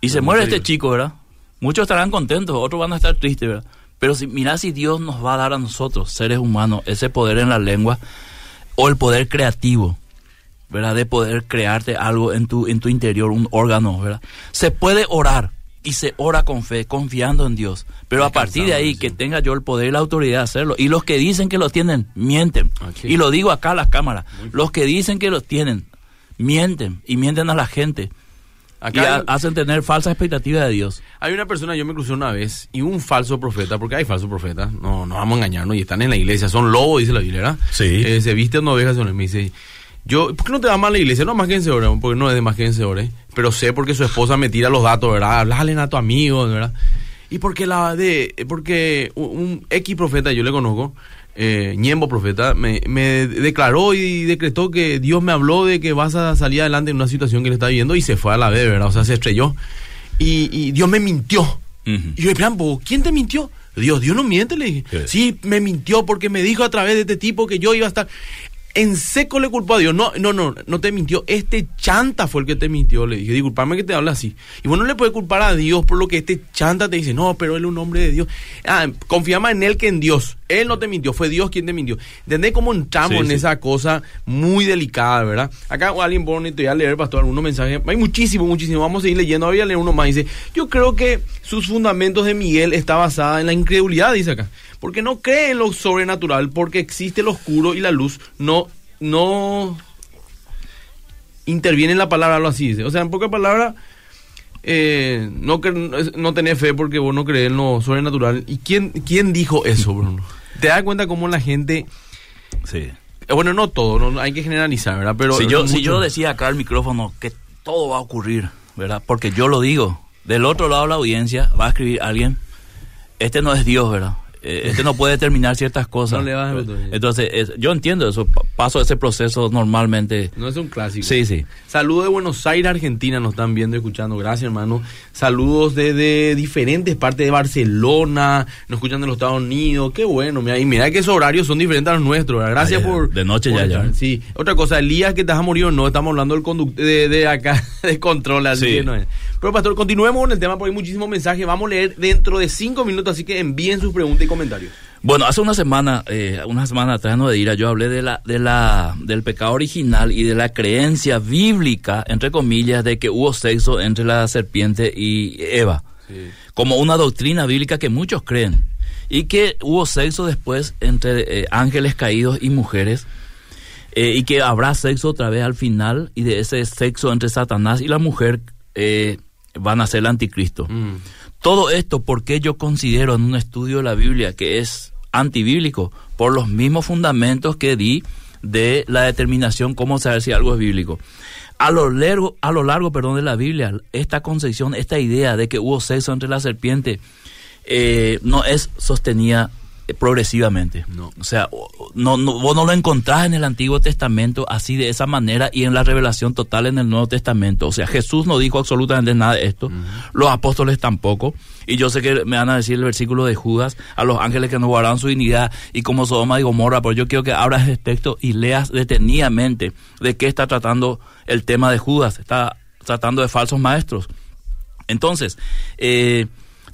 Y se muere este chico, ¿verdad? Muchos estarán contentos, otros van a estar tristes, ¿verdad? Pero si, mira si Dios nos va a dar a nosotros, seres humanos, ese poder en la lengua o el poder creativo, ¿verdad? De poder crearte algo en tu, en tu interior, un órgano, ¿verdad? Se puede orar y se ora con fe, confiando en Dios. Pero a partir de ahí, que tenga yo el poder y la autoridad de hacerlo. Y los que dicen que lo tienen, mienten. Aquí. Y lo digo acá a las cámaras. Los que dicen que lo tienen, mienten y mienten a la gente. Acá y hay- ha- hacen tener falsa expectativa de Dios. Hay una persona, yo me crucé una vez, y un falso profeta, porque hay falsos profetas, no, no vamos a engañarnos, y están en la iglesia, son lobos, dice la Biblia, ¿verdad? Sí. Eh, se visten ovejas, son- me dice, yo, ¿por qué no te vas más a la iglesia? No, más que vencedores, porque no es de más que vencedores, pero sé porque su esposa me tira los datos, ¿verdad? Hablale a tu amigo, ¿verdad? Y porque la de, porque un, un X profeta, yo le conozco, eh, Ñembo profeta, me, me declaró y decretó que Dios me habló de que vas a salir adelante en una situación que él está viviendo y se fue a la vez, ¿verdad? O sea, se estrelló. Y, y Dios me mintió. Y yo, plan, "¿Vos ¿quién te mintió? Dios, Dios no miente, le dije. Sí, me mintió porque me dijo a través de este tipo que yo iba a estar. En seco le culpó a Dios. No, no, no, no te mintió. Este chanta fue el que te mintió. Le dije, disculpame que te habla así. Y vos no le puedes culpar a Dios por lo que este chanta te dice. No, pero él es un hombre de Dios. Ah, confía más en él que en Dios. Él no te mintió, fue Dios quien te mintió. ¿Entendés cómo entramos Sí, en sí. esa cosa muy delicada, verdad? Acá alguien pone, te voy a leer, pastor, algunos mensajes. Hay muchísimo, muchísimo. Vamos a seguir leyendo. Voy a leer uno más. Dice, yo creo que sus fundamentos de Miguel está basada en la incredulidad, dice acá. Porque no cree en lo sobrenatural, porque existe lo oscuro y la luz. No, no interviene en la palabra, algo así dice. O sea, en pocas palabras, eh, no, no tenés fe porque vos no crees en lo sobrenatural. ¿Y quién, quién dijo eso, Bruno? ¿Te das cuenta cómo la gente... Sí. eh, Bueno, no todo, no, hay que generalizar, ¿verdad? Pero si, yo, si yo decía acá al micrófono que todo va a ocurrir, ¿verdad? Porque yo lo digo. Del otro lado de la audiencia va a escribir alguien, este no es Dios, ¿verdad? Eh, Este no puede determinar ciertas cosas. No le vas a. Entonces, es- yo entiendo eso, pa- paso ese proceso normalmente. No es un clásico. Sí, sí. Saludos de Buenos Aires, Argentina, nos están viendo y escuchando. Gracias, hermano. Saludos desde diferentes partes de Barcelona, nos escuchan de los Estados Unidos. Qué bueno, mira, y mira que esos horarios son diferentes a los nuestros. Gracias Ah, ya, por. de noche por ya, ya. Sí. Otra cosa, Elías, que te has a morir o no, estamos hablando del conductor de, de acá, de control, así Sí. que no es. Pero, pastor, continuemos con el tema porque hay muchísimos mensajes. Vamos a leer dentro de cinco minutos, así que envíen sus preguntas y comentarios. Bueno, hace una semana, eh, una semana atrás, no de ira, yo hablé de la, de la, del pecado original y de la creencia bíblica, entre comillas, de que hubo sexo entre la serpiente y Eva. Como una doctrina bíblica que muchos creen. y que hubo sexo después entre eh, ángeles caídos y mujeres eh, y que habrá sexo otra vez al final y de ese sexo entre Satanás y la mujer eh, van a ser el anticristo. Mm. Todo esto porque yo considero en un estudio de la Biblia que es antibíblico por los mismos fundamentos que di de la determinación cómo saber si algo es bíblico. A lo largo, a lo largo perdón, de la Biblia, esta concepción, esta idea de que hubo sexo entre la serpiente eh, no es sostenida progresivamente. No. O sea, no, no, vos no lo encontrás en el Antiguo Testamento así de esa manera y en la revelación total en el Nuevo Testamento. O sea, Jesús no dijo absolutamente nada de esto, los apóstoles tampoco. Y yo sé que me van a decir el versículo de Judas, a los ángeles que no guardaron su dignidad y como Sodoma y Gomorra, pero yo quiero que abras el texto y leas detenidamente de qué está tratando el tema de Judas. Está tratando de falsos maestros. Entonces, eh,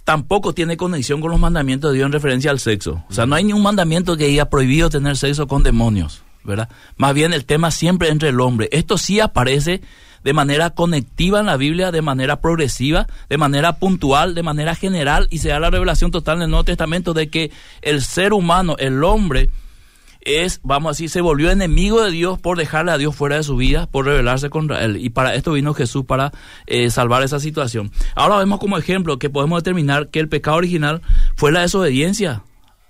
tampoco tiene conexión con los mandamientos de Dios en referencia al sexo. O sea, no hay ningún mandamiento que haya prohibido tener sexo con demonios, ¿verdad? Más bien el tema siempre entre el hombre. Esto sí aparece de manera conectiva en la Biblia, de manera progresiva, de manera puntual, de manera general, y se da la revelación total en el Nuevo Testamento de que el ser humano, el hombre, es, vamos a decir, se volvió enemigo de Dios por dejarle a Dios fuera de su vida, por rebelarse contra él. Y para esto vino Jesús para eh, salvar esa situación. Ahora vemos como ejemplo que podemos determinar que el pecado original fue la desobediencia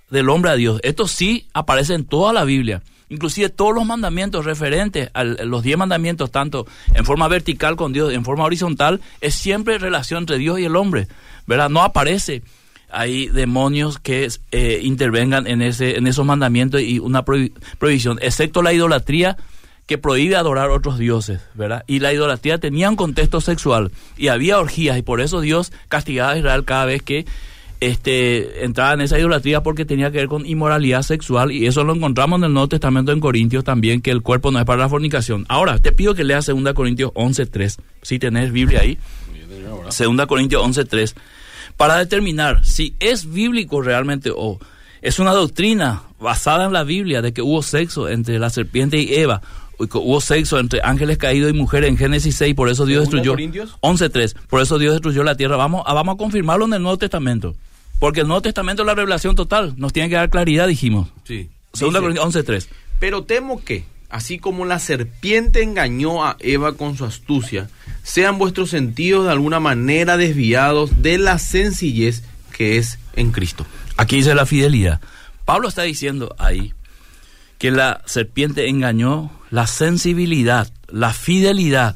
del hombre a Dios. Esto sí aparece en toda la Biblia. Inclusive todos los mandamientos referentes a los diez mandamientos, tanto en forma vertical con Dios, en forma horizontal, es siempre relación entre Dios y el hombre. ¿Verdad? No aparece hay demonios que eh, intervengan en ese en esos mandamientos y una prohi- prohibición, excepto la idolatría que prohíbe adorar otros dioses, ¿verdad? Y la idolatría tenía un contexto sexual y había orgías y por eso Dios castigaba a Israel cada vez que este entraba en esa idolatría porque tenía que ver con inmoralidad sexual y eso lo encontramos en el Nuevo Testamento en Corintios también que el cuerpo no es para la fornicación. Ahora, te pido que leas 2 Corintios 11:3, si tenés Biblia ahí. 2 Corintios 11:3 para determinar si es bíblico realmente o es una doctrina basada en la Biblia de que hubo sexo entre la serpiente y Eva, hubo sexo entre ángeles caídos y mujeres en Génesis 6, por eso Dios ¿Segunda destruyó Corintios? 11:3, por eso Dios destruyó la tierra. Vamos a, vamos a confirmarlo en el Nuevo Testamento, porque el Nuevo Testamento es la revelación total, nos tiene que dar claridad, dijimos. Sí. Segunda Corintios 11:3. Pero temo que, así como la serpiente engañó a Eva con su astucia, sean vuestros sentidos de alguna manera desviados de la sencillez que es en Cristo. Aquí dice la fidelidad. Pablo está diciendo ahí que la serpiente engañó la sensibilidad, la fidelidad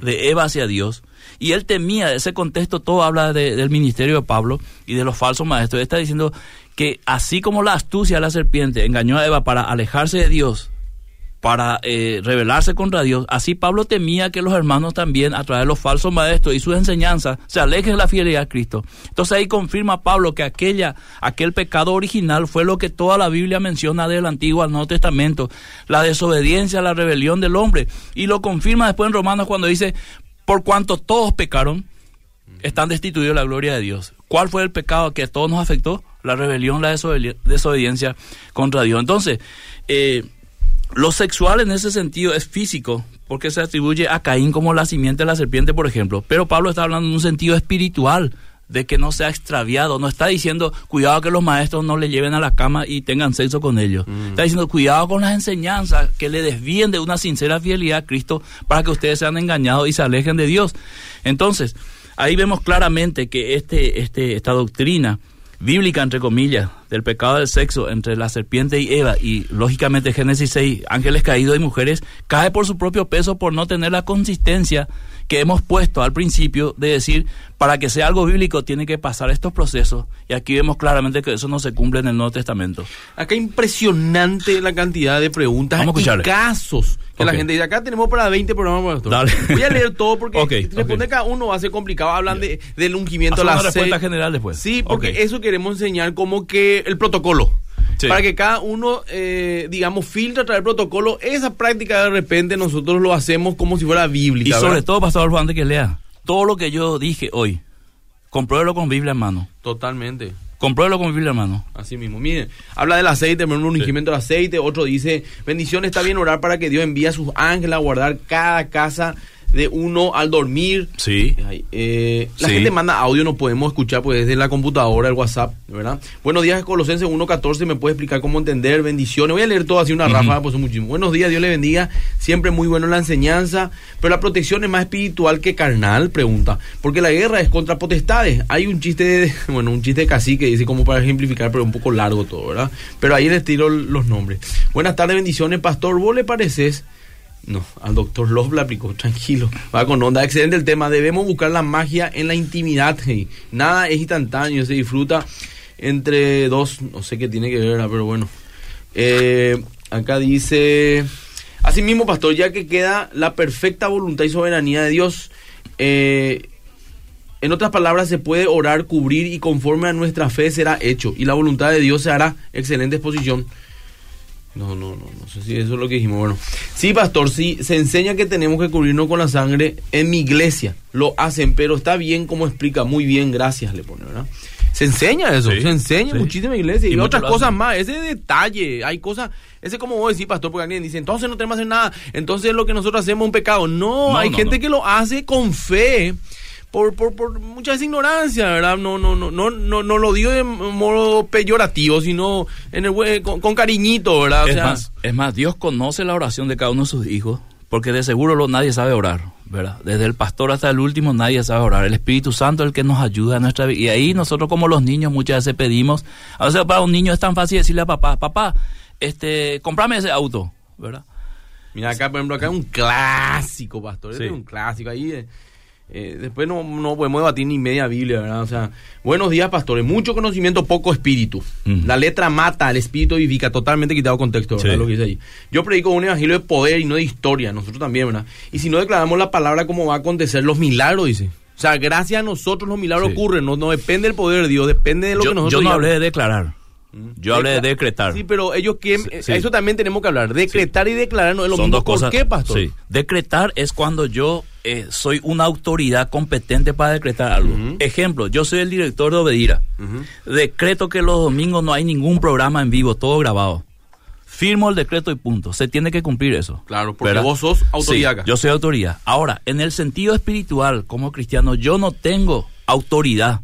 de Eva hacia Dios. Y él temía, ese contexto todo habla de- del ministerio de Pablo y de los falsos maestros. Él está diciendo que así como la astucia de la serpiente engañó a Eva para alejarse de Dios, para eh, rebelarse contra Dios, así Pablo temía que los hermanos también, a través de los falsos maestros y sus enseñanzas, se alejen de la fidelidad a Cristo. Entonces ahí confirma Pablo que aquella, aquel pecado original fue lo que toda la Biblia menciona del Antiguo al Nuevo Testamento, la desobediencia, la rebelión del hombre. Y lo confirma después en Romanos cuando dice, por cuanto todos pecaron, están destituidos de la gloria de Dios. ¿Cuál fue el pecado que a todos nos afectó? La rebelión, la desobedi- desobediencia contra Dios. Entonces, eh, lo sexual en ese sentido es físico, porque se atribuye a Caín como la simiente de la serpiente, por ejemplo. Pero Pablo está hablando en un sentido espiritual, de que no sea extraviado. No está diciendo, cuidado que los maestros no le lleven a la cama y tengan sexo con ellos. Está diciendo, cuidado con las enseñanzas que le desvíen de una sincera fidelidad a Cristo para que ustedes sean engañados y se alejen de Dios. Entonces, ahí vemos claramente que este, este, esta doctrina bíblica, entre comillas, del pecado del sexo entre la serpiente y Eva y lógicamente Génesis 6, ángeles caídos y mujeres, cae por su propio peso por no tener la consistencia que hemos puesto al principio de decir, para que sea algo bíblico tiene que pasar estos procesos y aquí vemos claramente que eso no se cumple en el Nuevo Testamento. Acá impresionante la cantidad de preguntas Vamos a y casos que la gente dice. Acá tenemos para 20 programas. Dale. Voy a leer todo porque Ok, responder ok. cada uno va a ser complicado. Hablan de, del ungimiento, Haz la respuesta general después. Sí, porque eso queremos enseñar como que el protocolo. Sí. Para que cada uno, eh, digamos, filtre a través del protocolo. Esa práctica de repente nosotros lo hacemos como si fuera bíblica. Y sobre ¿verdad? todo, Pastor Alfonso, antes que lea, todo lo que yo dije hoy, compruébelo con Biblia en mano. Totalmente. Compruébelo con Biblia en mano. Así mismo, miren, habla del aceite, un ungimiento de aceite, otro dice, bendición, está bien orar para que Dios envíe a sus ángeles a guardar cada casa de uno al dormir. Sí. Eh, la Sí. gente manda audio, no podemos escuchar pues desde la computadora, el WhatsApp, ¿verdad? Buenos días, Colosenses 1.14, ¿me puede explicar cómo entender? Bendiciones. Voy a leer todo así una Ujú. ráfaga, pues son muchísimo. Buenos días, Dios le bendiga. Siempre muy bueno la enseñanza, pero la protección es más espiritual que carnal, pregunta. Porque la guerra es contra potestades. Hay un chiste, de, bueno, un chiste de cacique, dice como para ejemplificar, pero un poco largo todo, ¿verdad? Pero ahí les tiro los nombres. Buenas tardes, bendiciones, pastor. ¿Vos le pareces? No, al doctor Love le aplicó, tranquilo. Va con onda. Excelente el tema. Debemos buscar la magia en la intimidad. hey. Nada es instantáneo, se disfruta entre dos. No sé qué tiene que ver, pero bueno. Eh, acá dice. Asimismo, pastor, ya que queda la perfecta voluntad y soberanía de Dios. eh, en otras palabras, se puede orar, cubrir y conforme a nuestra fe será hecho. Y la voluntad de Dios se hará. Excelente exposición. No, no, no, no sé si eso es lo que dijimos. Bueno, sí, pastor, sí, se enseña que tenemos que cubrirnos con la sangre en mi iglesia. Lo hacen, pero está bien como explica, muy bien, gracias, le pone, ¿verdad? Se enseña eso, Sí, se enseña sí. muchísima iglesia y, otras cosas más, ese detalle, hay cosas, ese como vos decís, pastor, porque alguien dice, entonces no tenemos que hacer nada, entonces lo que nosotros hacemos es un pecado. No, No, hay no, gente no. que lo hace con fe. Por, por, por mucha ignorancia, ¿verdad? No, no, no, no, no, no lo digo de modo peyorativo, sino en el buen- con, con cariñito, ¿verdad? O Es sea, más, es más, Dios conoce la oración de cada uno de sus hijos, porque de seguro lo, nadie sabe orar, ¿verdad? Desde el pastor hasta el último nadie sabe orar. El Espíritu Santo es el que nos ayuda en nuestra vida. Y ahí nosotros como los niños muchas veces pedimos, o sea, para un niño es tan fácil decirle a papá, papá, este, comprame ese auto, ¿verdad? Mira, acá, por ejemplo, acá hay un clásico, pastor. Este Sí. es un clásico. Ahí, eh, después no, no podemos debatir ni media Biblia, ¿verdad? O sea, buenos días, pastores. Mucho conocimiento, poco espíritu. Mm. La letra mata, el espíritu vivifica. Totalmente quitado contexto, ¿verdad? Sí. Lo que dice ahí. Yo predico un evangelio de poder y no de historia. Nosotros también, ¿verdad? Y si no declaramos la palabra, ¿cómo va a acontecer los milagros? Dice. O sea, gracias a nosotros los milagros Sí. ocurren. No, no depende del poder de Dios, depende de lo Yo, que nosotros yo no digamos. hablé de declarar, yo hablé de decretar. Sí, pero ellos quieren, Sí, eso también tenemos que hablar. Decretar y declarar no es lo Son mismo. dos cosas. ¿Por qué, pastor? Sí. Decretar es cuando yo eh, soy una autoridad competente para decretar algo. Ejemplo, yo soy el director de Obedira. Decreto que los domingos no hay ningún programa en vivo, todo grabado. Firmo el decreto y punto. Se tiene que cumplir eso. Claro, porque ¿verdad? vos sos autoridad Sí, acá. yo soy autoridad. Ahora, en el sentido espiritual, como cristiano, yo no tengo autoridad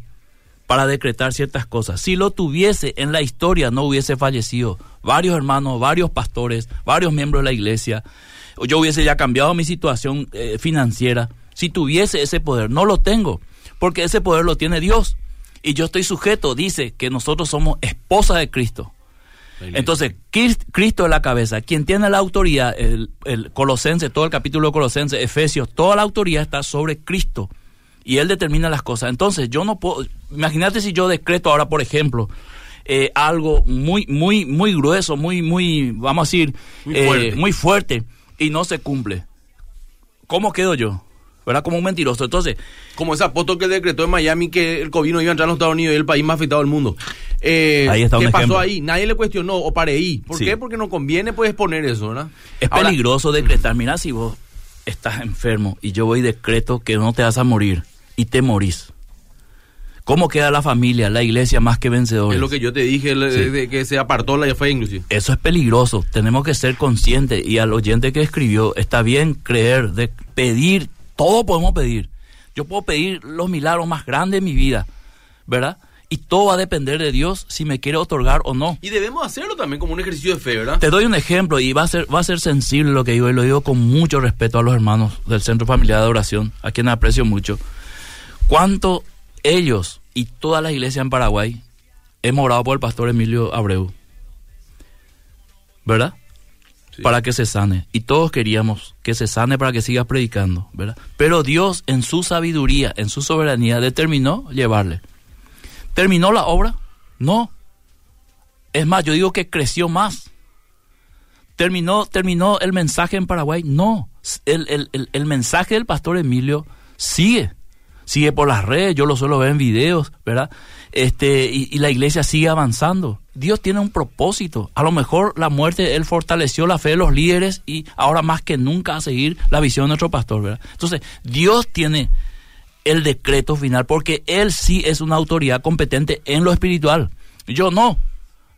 para decretar ciertas cosas. Si lo tuviese en la historia, no hubiese fallecido varios hermanos, varios pastores, varios miembros de la iglesia. O Yo hubiese ya cambiado mi situación eh, financiera. Si tuviese ese poder, no lo tengo, porque ese poder lo tiene Dios. Y yo estoy sujeto, dice que nosotros somos esposa de Cristo. Entonces, Crist- Cristo es la cabeza. Quien tiene la autoridad, el, el Colosense, todo el capítulo de Colosense, Efesios, toda la autoridad está sobre Cristo. Y Él determina las cosas. Entonces, yo no puedo. Imagínate si yo decreto ahora, por ejemplo, eh, algo muy, muy, muy grueso, muy, muy, vamos a decir, Muy eh, muy fuerte, y no se cumple. ¿Cómo quedo yo? ¿Verdad? Como un mentiroso. Entonces, Como ese apóstol que decretó en Miami que el COVID no iba a entrar a los Estados Unidos y el país más afectado del mundo. Eh, Ahí está un ¿Qué pasó ejemplo. ahí? Nadie le cuestionó o para ahí. ¿Por Sí. qué? Porque no conviene pues exponer eso, ¿verdad? Es Ahora, peligroso decretar. Mira, si vos estás enfermo y yo voy y decreto que no te vas a morir y te morís. ¿Cómo queda la familia, la iglesia más que vencedores? Es lo que yo te dije, el- Sí. de que se apartó la fe inclusive. Eso es peligroso. Tenemos que ser conscientes. Y al oyente que escribió, está bien creer, de pedir, todo podemos pedir. Yo puedo pedir los milagros más grandes de mi vida, ¿verdad? Y todo va a depender de Dios si me quiere otorgar o no. Y debemos hacerlo también como un ejercicio de fe, ¿verdad? Te doy un ejemplo y va a ser va a ser sensible lo que digo y lo digo con mucho respeto a los hermanos del Centro Familiar de Oración, a quienes aprecio mucho. ¿Cuánto ellos y toda la iglesia en Paraguay hemos orado por el pastor Emilio Abreu? ¿Verdad? Sí. Para que se sane. Y todos queríamos que se sane para que siga predicando, ¿verdad? Pero Dios en su sabiduría, en su soberanía, determinó llevarle. ¿Terminó la obra? No. Es más, yo digo que creció más. ¿Terminó, terminó el mensaje en Paraguay? No. El, el- el- el mensaje del pastor Emilio sigue. Sigue por las redes, yo lo suelo ver en videos, ¿verdad? Este, y, y la iglesia sigue avanzando. Dios tiene un propósito. A lo mejor la muerte, Él fortaleció la fe de los líderes y ahora más que nunca a seguir la visión de nuestro pastor, ¿verdad? Entonces, Dios tiene el decreto final porque Él sí es una autoridad competente en lo espiritual. Yo no.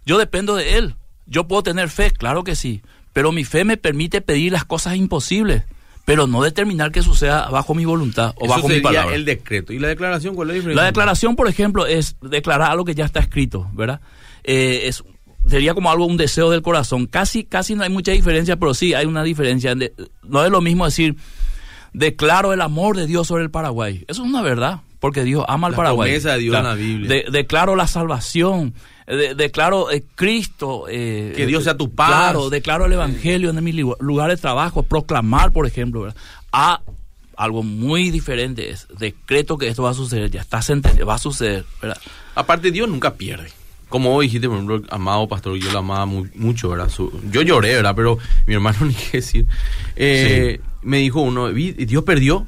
Yo dependo de Él. Yo puedo tener fe, claro que sí, pero mi fe me permite pedir las cosas imposibles. Pero no determinar que suceda bajo mi voluntad o Eso bajo mi sería palabra. el decreto. ¿Y la declaración cuál es la diferencia? La declaración, por ejemplo, es declarar algo que ya está escrito, ¿verdad? Eh, es, sería como algo, un deseo del corazón. Casi, casi no hay mucha diferencia, pero sí hay una diferencia. No es lo mismo decir, declaro el amor de Dios sobre el Paraguay. Eso es una verdad, porque Dios ama al La Paraguay. promesa de Dios en la Biblia. De- declaro la salvación. Eh, de- declaro eh, Cristo. eh, Que Dios sea tu paz. Claro, declaro el Evangelio en mi lu- lugar de trabajo. Proclamar, por ejemplo. ¿verdad? A algo muy diferente es decreto que esto va a suceder. Ya está va a suceder. ¿verdad? Aparte, Dios nunca pierde. Como vos dijiste, por ejemplo, amado pastor, yo lo amaba mu- mucho, ¿verdad? Su- yo lloré, ¿verdad? Pero mi hermano, ni qué decir. Eh, Me dijo uno, "Vi- Dios perdió.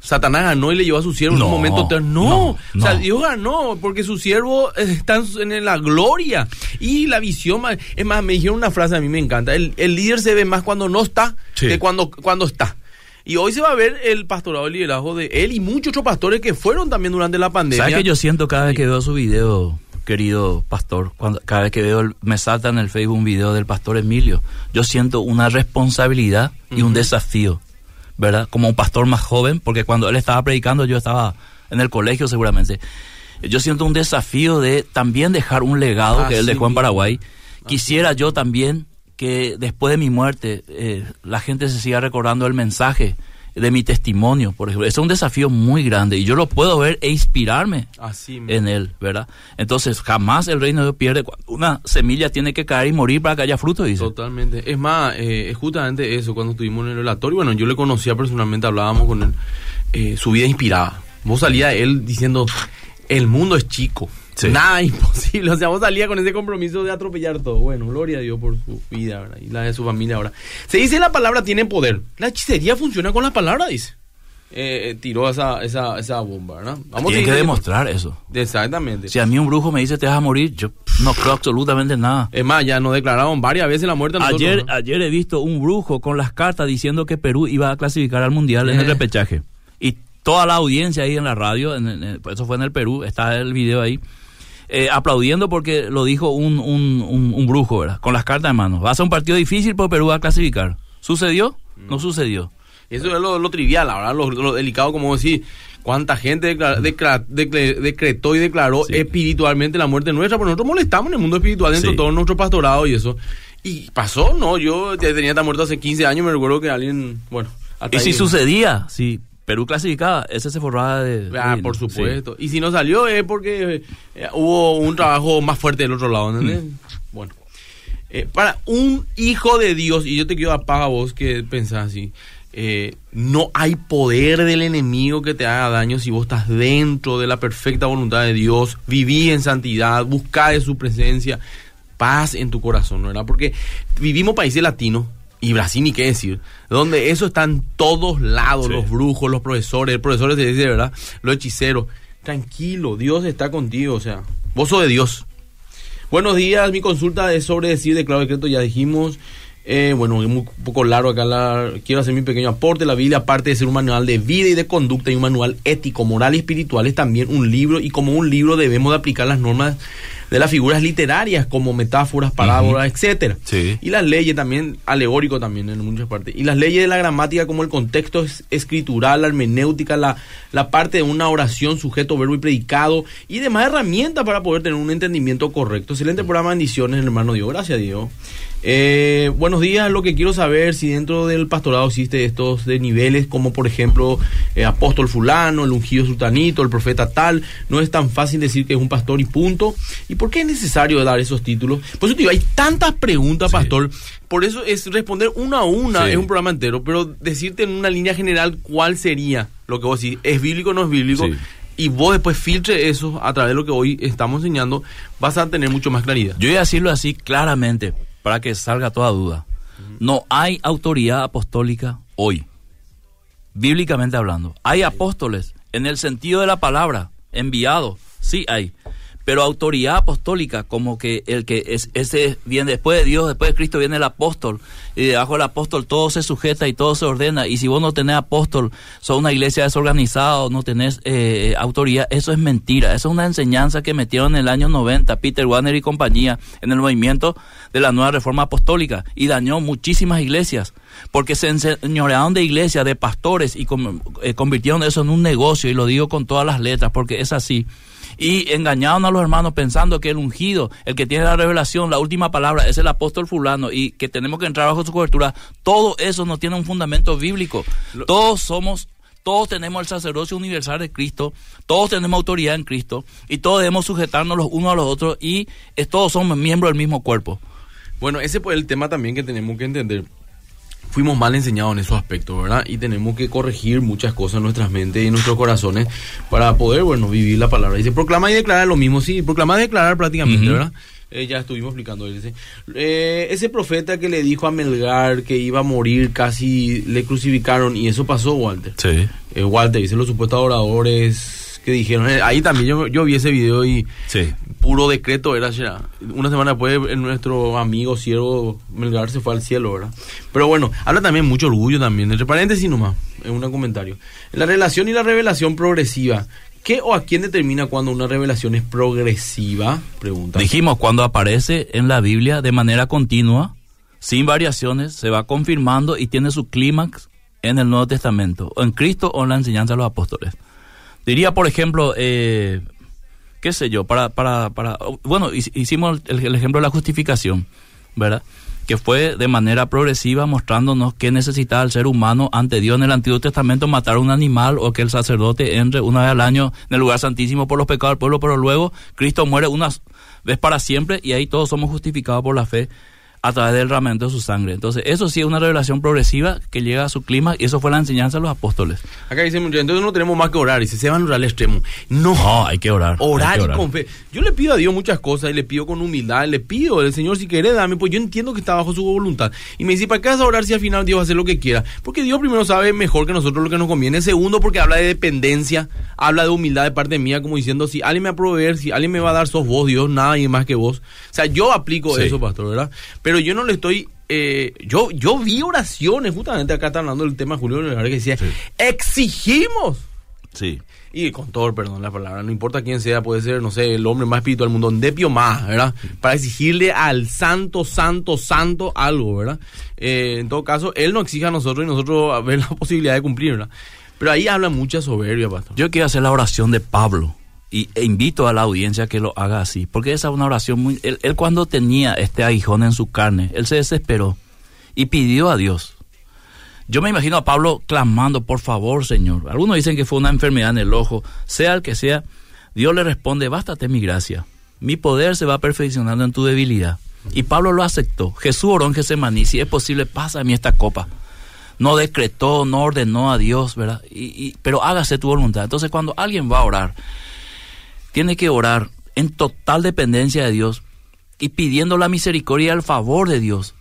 Satanás ganó y le llevó a su siervo en No, un momento. ter- No, no, o sea, no. Dios ganó porque su siervo eh, está en la gloria y la visión. Es más, me dijeron una frase a mí me encanta: el, el líder se ve más cuando no está Sí. que cuando, cuando está. Y hoy se va a ver el pastorado, el liderazgo de él y muchos otros pastores que fueron también durante la pandemia. ¿Sabes que yo siento cada vez que veo su video, querido pastor? Cuando, cada vez que veo, el- me salta en el Facebook un video del pastor Emilio. Yo siento una responsabilidad y un desafío, ¿verdad? Como un pastor más joven, porque cuando él estaba predicando yo estaba en el colegio seguramente. Yo siento un desafío de también dejar un legado que él dejó en. Paraguay. Quisiera yo también que después de mi muerte eh, la gente se siga recordando el mensaje de mi testimonio, por ejemplo. Es un desafío muy grande y yo lo puedo ver e inspirarme Así en él, ¿verdad? Entonces, jamás el reino de Dios pierde. Una semilla tiene que caer y morir para que haya fruto, dice. Totalmente. Es más, eh, es justamente eso, cuando estuvimos en el relatorio, bueno, yo le conocía personalmente, hablábamos con él, eh, su vida inspirada. Vos salía él diciendo, el mundo es chico, Sí. nada imposible. O sea, vos salía con ese compromiso de atropellar todo. Bueno, gloria a Dios por su vida, ¿verdad? Y la de su familia ahora. Se dice la palabra tiene poder. La hechicería funciona con la palabra, dice. Eh, eh, tiró esa, esa, esa bomba, ¿verdad? Tiene a que demostrar eso. Exactamente. Si a mí un brujo me dice te vas a morir, yo no creo absolutamente nada. Es más, ya nos declararon varias veces la muerte a nosotros, Ayer, ¿no? ayer he visto un brujo con las cartas diciendo que Perú iba a clasificar al mundial en el Eh. repechaje. Y toda la audiencia ahí en la radio, en- en- eso fue en el Perú, está el video ahí, eh, aplaudiendo porque lo dijo un, un, un- un brujo, ¿verdad? Con las cartas en mano. Va a ser un partido difícil, pero Perú va a clasificar. ¿Sucedió? Mm. No sucedió. Eso es lo, lo trivial, ahora lo, lo delicado, como decir, cuánta gente declara- decretó y declaró Sí. espiritualmente la muerte nuestra, pero nosotros molestamos en el mundo espiritual dentro Sí. de todo nuestro pastorado y eso. Y pasó, no, yo tenía esta muerto hace 15 años, me recuerdo que alguien, bueno, hasta Y si ahí- sucedía, si Perú clasificaba, ese se forraba de... Ah, de- por sí. supuesto. Y si no salió es porque eh, hubo un trabajo más fuerte del otro lado, ¿entendés? Mm. Bueno. Eh, para un hijo de Dios, y yo te quiero paz a vos que pensás así, eh, no hay poder del enemigo que te haga daño si vos estás dentro de la perfecta voluntad de Dios, viví en santidad, buscá de su presencia, paz en tu corazón, ¿verdad? Porque vivimos países latinos, y Brasil ni qué decir, donde eso está en todos lados, Sí. los brujos, los profesores, el profesor se dice, ¿verdad? Los hechiceros. Tranquilo, Dios está contigo, o sea, vos sos de Dios. Buenos días, mi consulta es sobre decir declaro decreto, ya dijimos. Eh, bueno, es muy- un poco largo acá, la, quiero hacer mi pequeño aporte. La Biblia, aparte de ser un manual de vida y de conducta y un manual ético, moral y espiritual, es también un libro y como un libro debemos de aplicar las normas de las figuras literarias como metáforas, parábolas, etcétera. Sí. Y las leyes también, alegórico también en muchas partes. Y las leyes de la gramática como el contexto es- escritural, la hermenéutica, la, la parte de una oración, sujeto, verbo y predicado y demás herramientas para poder tener un entendimiento correcto. Excelente programa, bendiciones, hermano Dios. Gracias, Dios. Eh, buenos días, lo que quiero saber si dentro del pastorado existe estos de niveles como por ejemplo eh, apóstol fulano, el ungido sultanito, el profeta tal, no es tan fácil decir que es un pastor y punto. ¿Y por qué es necesario dar esos títulos? Por eso te digo, hay tantas preguntas, Sí. pastor, por eso es responder una a una, Sí. es un programa entero, pero decirte en una línea general cuál sería lo que vos decís, es bíblico o no es bíblico. Sí. Y vos después filtre eso a través de lo que hoy estamos enseñando, vas a tener mucho más claridad. Yo voy a decirlo así claramente, para que salga toda duda. No hay autoridad apostólica hoy, bíblicamente hablando. Hay apóstoles, en el sentido de la palabra, enviados, sí hay. Pero autoridad apostólica, como que el que es, ese viene después de Dios, después de Cristo viene el apóstol, y debajo del apóstol todo se sujeta y todo se ordena, y si vos no tenés apóstol, sos una iglesia desorganizada no tenés eh, autoridad, eso es mentira, eso es una enseñanza que metieron en el año 90 Peter Warner y compañía en el movimiento de la nueva reforma apostólica. Y dañó muchísimas iglesias porque se enseñorearon de iglesias, de pastores y eh, convirtieron eso en un negocio. Y lo digo con todas las letras porque es así y engañaron a los hermanos pensando que el ungido, el que tiene la revelación, la última palabra, es el apóstol fulano y que tenemos que entrar bajo su cobertura. Todo eso no tiene un fundamento bíblico. Todos somos todos tenemos el sacerdocio universal de Cristo, todos tenemos autoridad en Cristo y todos debemos sujetarnos los unos a los otros y todos somos miembros del mismo cuerpo. Bueno, ese es el tema también que tenemos que entender fuimos mal enseñados en esos aspectos, ¿verdad? Y tenemos que corregir muchas cosas en nuestras mentes y en nuestros corazones para poder, bueno, vivir la palabra. Dice, proclama y declarar lo mismo, sí, proclama y declarar prácticamente, ¿verdad? Eh, ya estuvimos explicando. Dice, eh, ese profeta que le dijo a Melgar que iba a morir, casi le crucificaron y eso pasó, Walter. Sí. Eh, Walter, dice los supuestos adoradores que dijeron. Eh, ahí también yo, yo vi ese video y sí. puro decreto era ya. Una semana después nuestro amigo siervo Melgar se fue al cielo, ¿verdad? Pero bueno, habla también mucho orgullo también. Entre paréntesis nomás, en un comentario. La relación y la revelación progresiva. ¿Qué o a quién determina cuando una revelación es progresiva? Pregunta. Dijimos, cuando aparece en la Biblia de manera continua, sin variaciones, se va confirmando y tiene su clímax en el Nuevo Testamento, o en Cristo o en la enseñanza de los apóstoles. Diría, por ejemplo, eh, qué sé yo, para, para, para bueno, hicimos el, ejemplo de la justificación, ¿verdad? Que fue de manera progresiva mostrándonos que necesitaba el ser humano ante Dios en el Antiguo Testamento matar un animal o que el sacerdote entre una vez al año en el lugar santísimo por los pecados del pueblo, pero luego Cristo muere una vez para siempre y ahí todos somos justificados por la fe a través del derramamiento de su sangre. Entonces, eso sí es una revelación progresiva que llega a su clima y eso fue la enseñanza de los apóstoles. Acá dice mucho, entonces no tenemos más que orar. Dice, se van a orar al extremo. No, hay que orar. Orar, y con fe. Yo le pido a Dios muchas cosas y le pido con humildad, le pido, el Señor, si quiere, dame, pues yo entiendo que está bajo su voluntad. Y me dice, ¿para qué vas a orar si al final Dios va a hacer lo que quiera? Porque Dios primero sabe mejor que nosotros lo que nos conviene. Segundo, porque habla de dependencia, habla de humildad de parte mía, como diciendo, si alguien me va a proveer, si alguien me va a dar, sos vos, Dios, nada más que vos. O sea, yo aplico eso, pastor, ¿verdad? Pero yo no le estoy eh, yo, yo vi oraciones, justamente acá está hablando del tema Julio que decía, exigimos. Sí. Y con todo, perdón la palabra, no importa quién sea, puede ser, no sé, el hombre más espiritual del mundo, Depio más, ¿verdad? Para exigirle al santo, santo, santo algo, ¿verdad? Eh, en todo caso, él no exige a nosotros y nosotros a ver la posibilidad de cumplir, ¿verdad? Pero ahí habla mucha soberbia, pastor. Yo quiero hacer la oración de Pablo y e invito a la audiencia que lo haga así, porque esa es una oración muy... Él, cuando tenía este aguijón en su carne, él se desesperó y pidió a Dios. Yo me imagino a Pablo clamando, por favor, Señor. Algunos dicen que fue una enfermedad en el ojo, sea el que sea. Dios le responde, bástate mi gracia. Mi poder se va perfeccionando en tu debilidad. Y Pablo lo aceptó. Jesús oró en Getsemaní, si es posible, pasa a mí esta copa. No decretó, no ordenó a Dios, ¿verdad? y, pero hágase tu voluntad. Entonces, cuando alguien va a orar, tiene que orar en total dependencia de Dios y pidiendo la misericordia y el favor de Dios.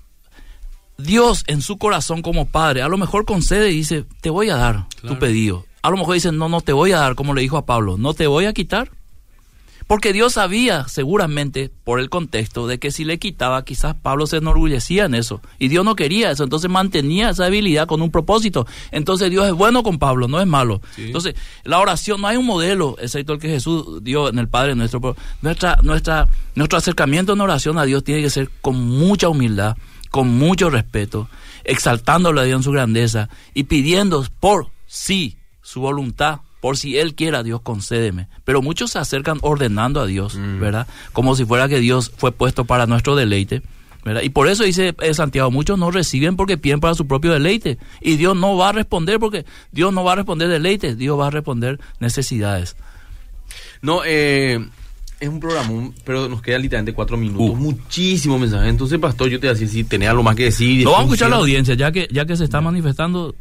Dios en su corazón como padre, a lo mejor concede y dice, te voy a dar tu pedido. A lo mejor dice, no, no te voy a dar, como le dijo a Pablo, no te voy a quitar. Porque Dios sabía, seguramente, por el contexto, de que si le quitaba, quizás Pablo se enorgullecía en eso. Y Dios no quería eso, entonces mantenía esa habilidad con un propósito. Entonces Dios es bueno con Pablo, no es malo. Entonces, la oración, no hay un modelo, excepto el que Jesús dio en el Padre nuestro. Nuestra, nuestra, nuestro acercamiento en oración a Dios tiene que ser con mucha humildad, con mucho respeto, exaltándole a Dios en su grandeza y pidiendo por sí su voluntad por si Él quiera, Dios concédeme. Pero muchos se acercan ordenando a Dios, mm. ¿verdad? Como si fuera que Dios fue puesto para nuestro deleite. ¿verdad? Y por eso dice eh, Santiago, muchos no reciben porque piden para su propio deleite. Y Dios no va a responder porque Dios no va a responder deleite, Dios va a responder necesidades. No, eh, es un programa, pero nos quedan literalmente cuatro minutos. Uh. Muchísimo mensaje. Entonces, pastor, yo te voy a decir si tenés algo más que decir. No, vamos a escuchar a la audiencia, ya que, ya que se está manifestando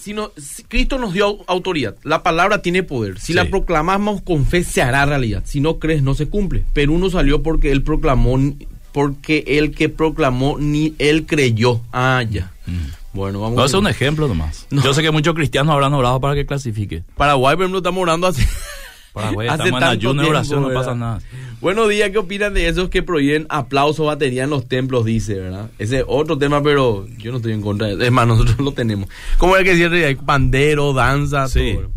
sino Cristo nos dio autoridad. La palabra tiene poder. Si la proclamamos con fe se hará realidad. Si no crees no se cumple. Pero uno salió porque él proclamó porque el que proclamó ni él creyó. Ah, ya. Mm. Bueno, vamos. a hacer un ejemplo nomás. Yo sé que muchos cristianos habrán orado para que clasifique. Paraguay, por ejemplo, estamos orando así. Paraguay estamos en ayuno y oración, no pasa nada. Buenos días, ¿qué opinan de esos que prohíben aplauso, batería en los templos, dice, ¿verdad? Ese es otro tema, pero yo no estoy en contra de eso. Es más, nosotros lo tenemos. Como el que cierre, hay pandero, danza, sí. todo.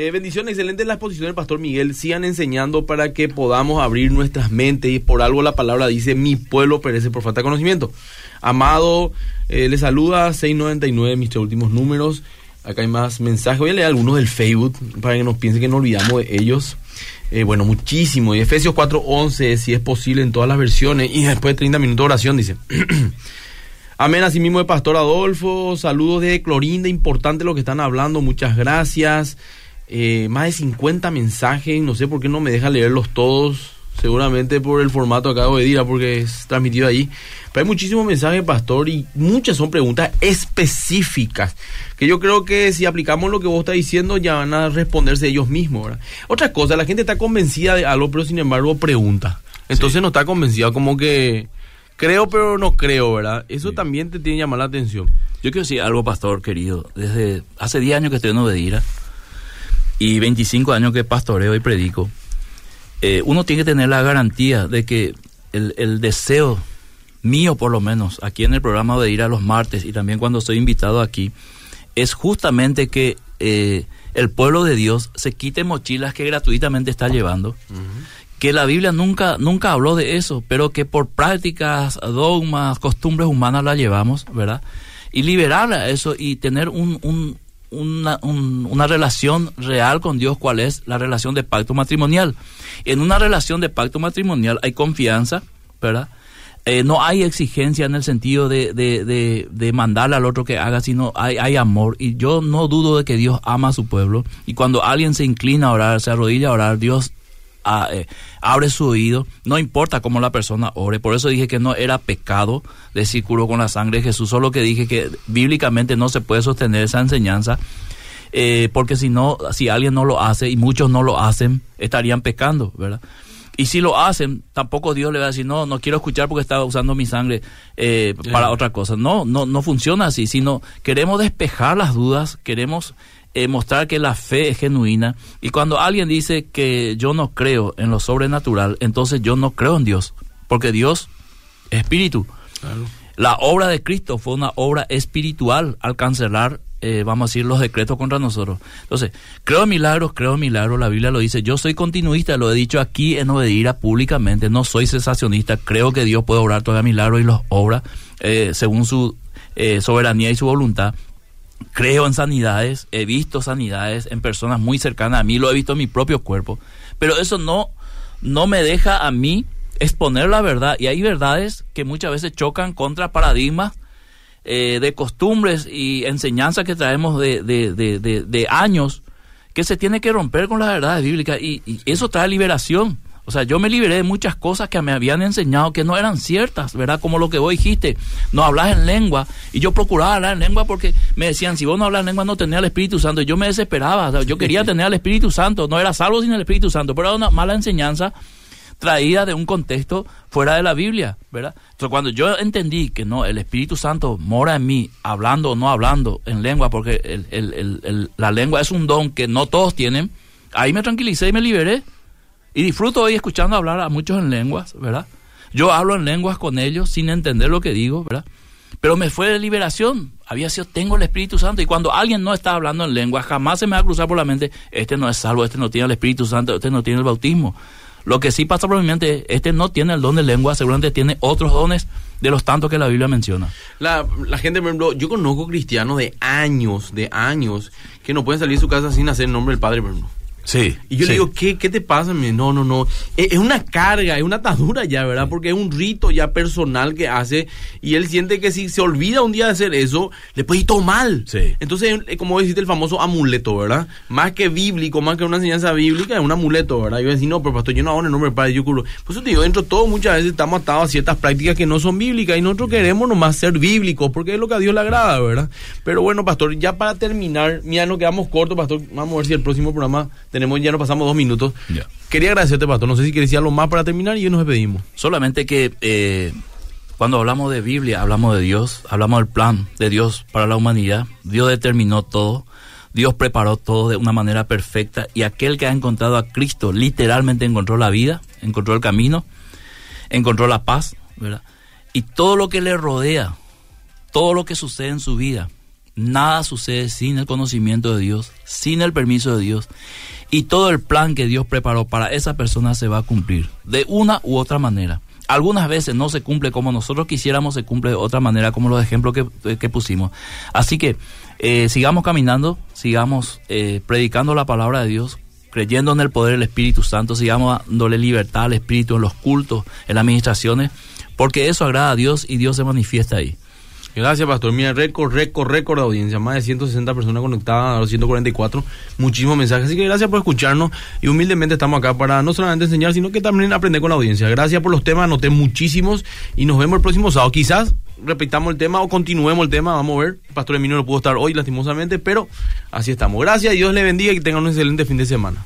Eh, bendición, excelente la exposición del pastor Miguel. Sigan enseñando para que podamos abrir nuestras mentes y por algo la palabra dice, mi pueblo perece por falta de conocimiento. Amado, eh, le saluda 699, mis tres últimos números. Acá hay más mensajes. Voy a leer algunos del Facebook para que nos piensen que no olvidamos de ellos. Eh, bueno, muchísimo. Y Efesios 4:11, si es posible en todas las versiones. Y después de 30 minutos de oración, dice. Amén, así mismo de Pastor Adolfo. Saludos de Clorinda, importante lo que están hablando. Muchas gracias. Eh, más de 50 mensajes. No sé por qué no me deja leerlos todos. Seguramente por el formato acá de día, porque es transmitido ahí. Pero hay muchísimos mensajes, Pastor, y muchas son preguntas específicas. Que yo creo que si aplicamos lo que vos estás diciendo, ya van a responderse ellos mismos. ¿verdad? Otra cosa, la gente está convencida de algo, pero sin embargo pregunta. Entonces Sí. no está convencida, como que creo, pero no creo, ¿verdad? Eso también te tiene que llamar la atención. Yo quiero decir algo, pastor querido. Desde hace 10 años que estoy en Obedira y 25 años que pastoreo y predico, eh, uno tiene que tener la garantía de que el, el deseo mío, por lo menos, aquí en el programa de ir a los martes y también cuando soy invitado aquí, es justamente que eh, el pueblo de Dios se quite mochilas que gratuitamente está llevando. Que la Biblia nunca, nunca habló de eso, pero que por prácticas, dogmas, costumbres humanas la llevamos, ¿verdad? Y liberar a eso y tener un, un- una, un- una relación real con Dios, cuál es la relación de pacto matrimonial. En una relación de pacto matrimonial hay confianza, ¿verdad? Eh, no hay exigencia en el sentido de, de, de, de mandarle al otro que haga, sino hay, hay amor. Y yo no dudo de que Dios ama a su pueblo. Y cuando alguien se inclina a orar, se arrodilla a orar, Dios a- eh, abre su oído, no importa cómo la persona ore. Por eso dije que no era pecado decir curo con la sangre de Jesús, solo que dije que bíblicamente no se puede sostener esa enseñanza. eh, porque si no, si alguien no lo hace y muchos no lo hacen, estarían pecando, ¿verdad? Y si lo hacen, tampoco Dios le va a decir, no, no quiero escuchar porque estaba usando mi sangre eh, para otra cosa. No, no, no funciona así, sino queremos despejar las dudas, queremos eh, mostrar que la fe es genuina. Y cuando alguien dice que yo no creo en lo sobrenatural, entonces yo no creo en Dios, porque Dios es espíritu. La obra de Cristo fue una obra espiritual al cancelar, eh, vamos a decir, los decretos contra nosotros. Entonces, creo en milagros, creo en milagros, la Biblia lo dice. Yo soy continuista, lo he dicho aquí en Obedira públicamente, no soy cesacionista, creo que Dios puede obrar todavía milagros y los obra eh, según su eh, soberanía y su voluntad. Creo en sanidades, he visto sanidades en personas muy cercanas a mí, lo he visto en mi propio cuerpo, pero eso no, no me deja a mí exponer la verdad. Y hay verdades que muchas veces chocan contra paradigmas eh, de costumbres y enseñanzas que traemos de, de, de, años que se tiene que romper con las verdades bíblicas y, y eso trae liberación. O sea, yo me liberé de muchas cosas que me habían enseñado que no eran ciertas, ¿verdad? Como lo que vos dijiste, no hablas en lengua. Y yo procuraba hablar en lengua porque me decían, si vos no hablas en lengua no tenés al Espíritu Santo. Y yo me desesperaba, o sea, yo quería tener al Espíritu Santo, no era salvo sin el Espíritu Santo, pero era una mala enseñanza traída de un contexto fuera de la Biblia, ¿verdad? Entonces cuando yo entendí que no, el Espíritu Santo mora en mí, hablando o no hablando en lengua, porque el- el- el- el- la lengua es un don que no todos tienen, ahí me tranquilicé y me liberé. Y disfruto hoy escuchando hablar a muchos en lenguas, ¿verdad? Yo hablo en lenguas con ellos sin entender lo que digo, ¿verdad? Pero me fue de liberación. Había sido, tengo el Espíritu Santo. Y cuando alguien no está hablando en lenguas, jamás se me va a cruzar por la mente, este no es salvo, este no tiene el Espíritu Santo, este no tiene el bautismo. Lo que sí pasa por mi mente, este no tiene el don de lengua, seguramente tiene otros dones de los tantos que la Biblia menciona. La, gente, por yo conozco cristianos de años, de años, que no pueden salir de su casa sin hacer el nombre del Padre, por. Sí. Y yo le digo, ¿qué, ¿qué te pasa? Me dice, No, no, no. Es, es una carga, es una atadura ya, ¿verdad? Porque es un rito ya personal que hace y él siente que si se olvida un día de hacer eso, le puede ir todo mal. Sí. Entonces, eh, como deciste, el famoso amuleto, ¿verdad? Más que bíblico, más que una enseñanza bíblica, es un amuleto, ¿verdad? Yo decir, no, pero pastor, yo no hago en el nombre del Padre, yo culo. Por eso te digo, dentro de todo, muchas veces estamos atados a ciertas prácticas que no son bíblicas y nosotros queremos nomás ser bíblicos porque es lo que a Dios le agrada, ¿verdad? Pero bueno, pastor, ya para terminar, mira, nos quedamos cortos, pastor. Vamos a ver si el próximo programa tenemos, ya nos pasamos dos minutos. Ya. Quería agradecerte, pastor. No sé si quieres decir algo más para terminar y nos despedimos. Solamente que eh, cuando hablamos de Biblia, hablamos de Dios, hablamos del plan de Dios para la humanidad. Dios determinó todo. Dios preparó todo de una manera perfecta y aquel que ha encontrado a Cristo literalmente encontró la vida, encontró el camino, encontró la paz, ¿verdad? Y todo lo que le rodea, todo lo que sucede en su vida, nada sucede sin el conocimiento de Dios, sin el permiso de Dios. Y todo el plan que Dios preparó para esa persona se va a cumplir, de una u otra manera. Algunas veces no se cumple como nosotros quisiéramos, se cumple de otra manera, como los ejemplos que, pusimos. Así que eh, sigamos caminando, sigamos eh, predicando la palabra de Dios, creyendo en el poder del Espíritu Santo, sigamos dándole libertad al Espíritu en los cultos, en las administraciones, porque eso agrada a Dios y Dios se manifiesta ahí. Gracias, Pastor. Mira, récord, récord, récord de audiencia. Más de 160 personas conectadas a los 144. Muchísimos mensajes. Así que gracias por escucharnos. Y humildemente estamos acá para no solamente enseñar, sino que también aprender con la audiencia. Gracias por los temas. Anoté muchísimos. Y nos vemos el próximo sábado. Quizás repitamos el tema o continuemos el tema. Vamos a ver. Pastor Emilio no pudo estar hoy, lastimosamente. Pero así estamos. Gracias. Dios le bendiga y que tengan un excelente fin de semana.